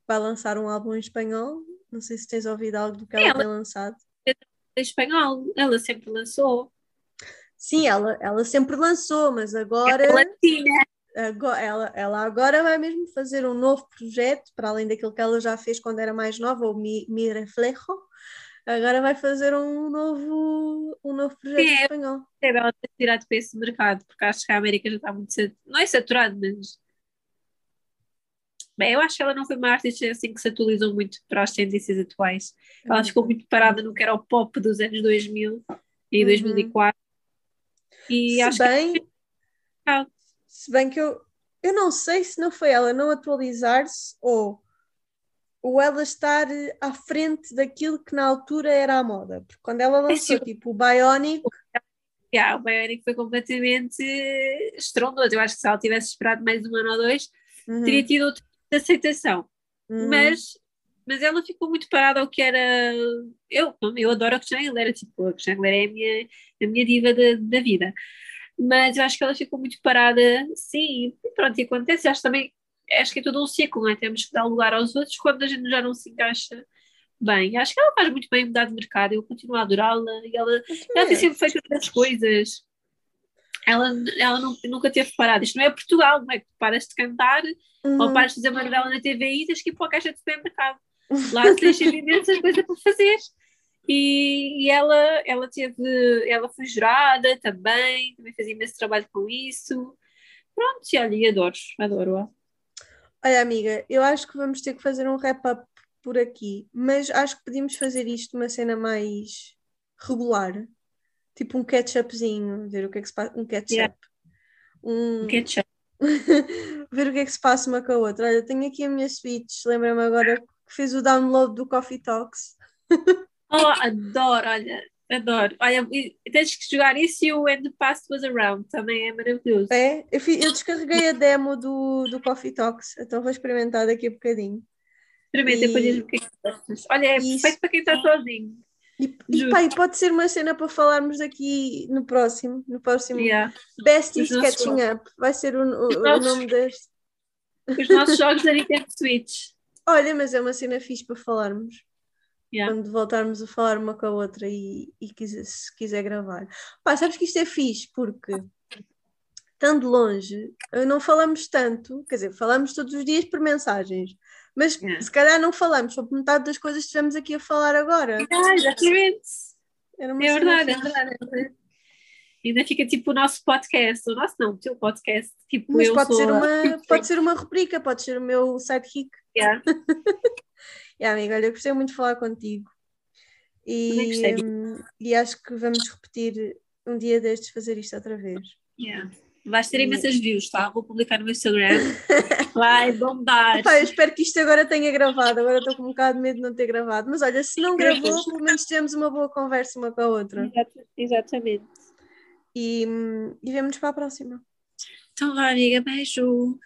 Vai lançar um álbum em espanhol. Não sei se tens ouvido algo do que ela, ela tem lançado. Em espanhol, ela sempre lançou. Sim, ela, ela sempre lançou, mas agora. É latina ela, ela agora vai mesmo fazer um novo projeto, para além daquilo que ela já fez quando era mais nova, o Mi, Mi Reflejo, agora vai fazer um novo, um novo projeto é, espanhol. É ela ter tirado para esse mercado, porque acho que a América já está muito, não é saturado, mas Bem, eu acho que ela não foi uma artista assim que se atualizou muito para as tendências atuais. Ela uhum. ficou muito parada no que era o pop dos anos 2000 e uhum. 2004. E se acho bem, que... Se bem que eu, eu não sei se não foi ela não atualizar-se ou, ou ela estar à frente daquilo que na altura era a moda. Porque quando ela lançou é tipo o Bionic. Yeah, o Bionic foi completamente estrondoso. Eu acho que se ela tivesse esperado mais um ano ou dois, uhum. teria tido outra aceitação. Uhum. Mas mas ela ficou muito parada ao que era. Eu, eu adoro a Christiane Aguilera, tipo, a Aguilera é a minha, a minha diva da, da vida mas eu acho que ela ficou muito parada, sim, e pronto, e acontece, acho também, acho que é todo um ciclo, não é? Temos que dar lugar aos outros quando a gente já não se encaixa bem. Acho que ela faz muito bem mudar de mercado, eu continuo a adorá-la, e ela, ela tem sempre feito outras coisas. Ela, ela não, nunca teve parado. Isto não é Portugal, não é que tu paras de cantar uhum. ou paras de fazer uma novela na TVI e tens que ir para a caixa de supermercado. Lá tens imensas coisas para fazer. E, e, ela, ela teve, ela foi jurada também, também fazia imenso trabalho com isso. Pronto, e olha, adoro, adoro-a. Olha, amiga, eu acho que vamos ter que fazer um wrap-up por aqui, mas acho que podíamos fazer isto uma cena mais regular, tipo um catch-upzinho, ver o que é que se passa, um catch-up. Yeah. Um... Catch-up. ver o que é que se passa uma com a outra. Olha, tenho aqui a minha Switch, lembra-me agora que fiz o download do Coffee Talks. Oh, adoro, olha, adoro. Olha, tens que jogar isso e o When the Past Was Around, também é maravilhoso. É, eu, fiz, eu descarreguei a demo do, do Coffee Talks, então vou experimentar daqui a bocadinho. Experimenta, e... depois diz o que é que gostas. Olha, é isso. perfeito para quem está sozinho. E, e, pá, e pode ser uma cena para falarmos aqui no próximo, no próximo yeah. Besties Catching Up. Vai ser o, o, o nome deste. Os nossos jogos da Nintendo Switch. Olha, mas é uma cena fixe para falarmos. Yeah. Quando voltarmos a falar uma com a outra e, e quiser, se quiser gravar. Pá, sabes que isto é fixe porque estando longe, eh, não falamos tanto, quer dizer, falamos todos os dias por mensagens, mas yeah. se calhar não falamos sobre metade das coisas que estamos aqui a falar agora. Ah, exatamente. é verdade, é verdade, é verdade. Ainda fica tipo o nosso podcast, o nosso não, o teu podcast. Tipo, mas pode, ser uma, pode ser uma rubrica, pode ser o meu sidekick. Yeah. yeah, amiga, olha, eu gostei muito de falar contigo. E, e acho que vamos repetir um dia destes fazer isto outra vez. Yeah. Vais ter imensas views, tá? Vou publicar no meu Instagram. Vai bombar. Pá, eu espero que isto agora tenha gravado. Agora estou com um bocado de medo de não ter gravado. Mas olha, se não gravou, pelo menos tivemos uma boa conversa uma com a outra. Exatamente. E, e vemos para a próxima. Então vá, amiga. Beijo.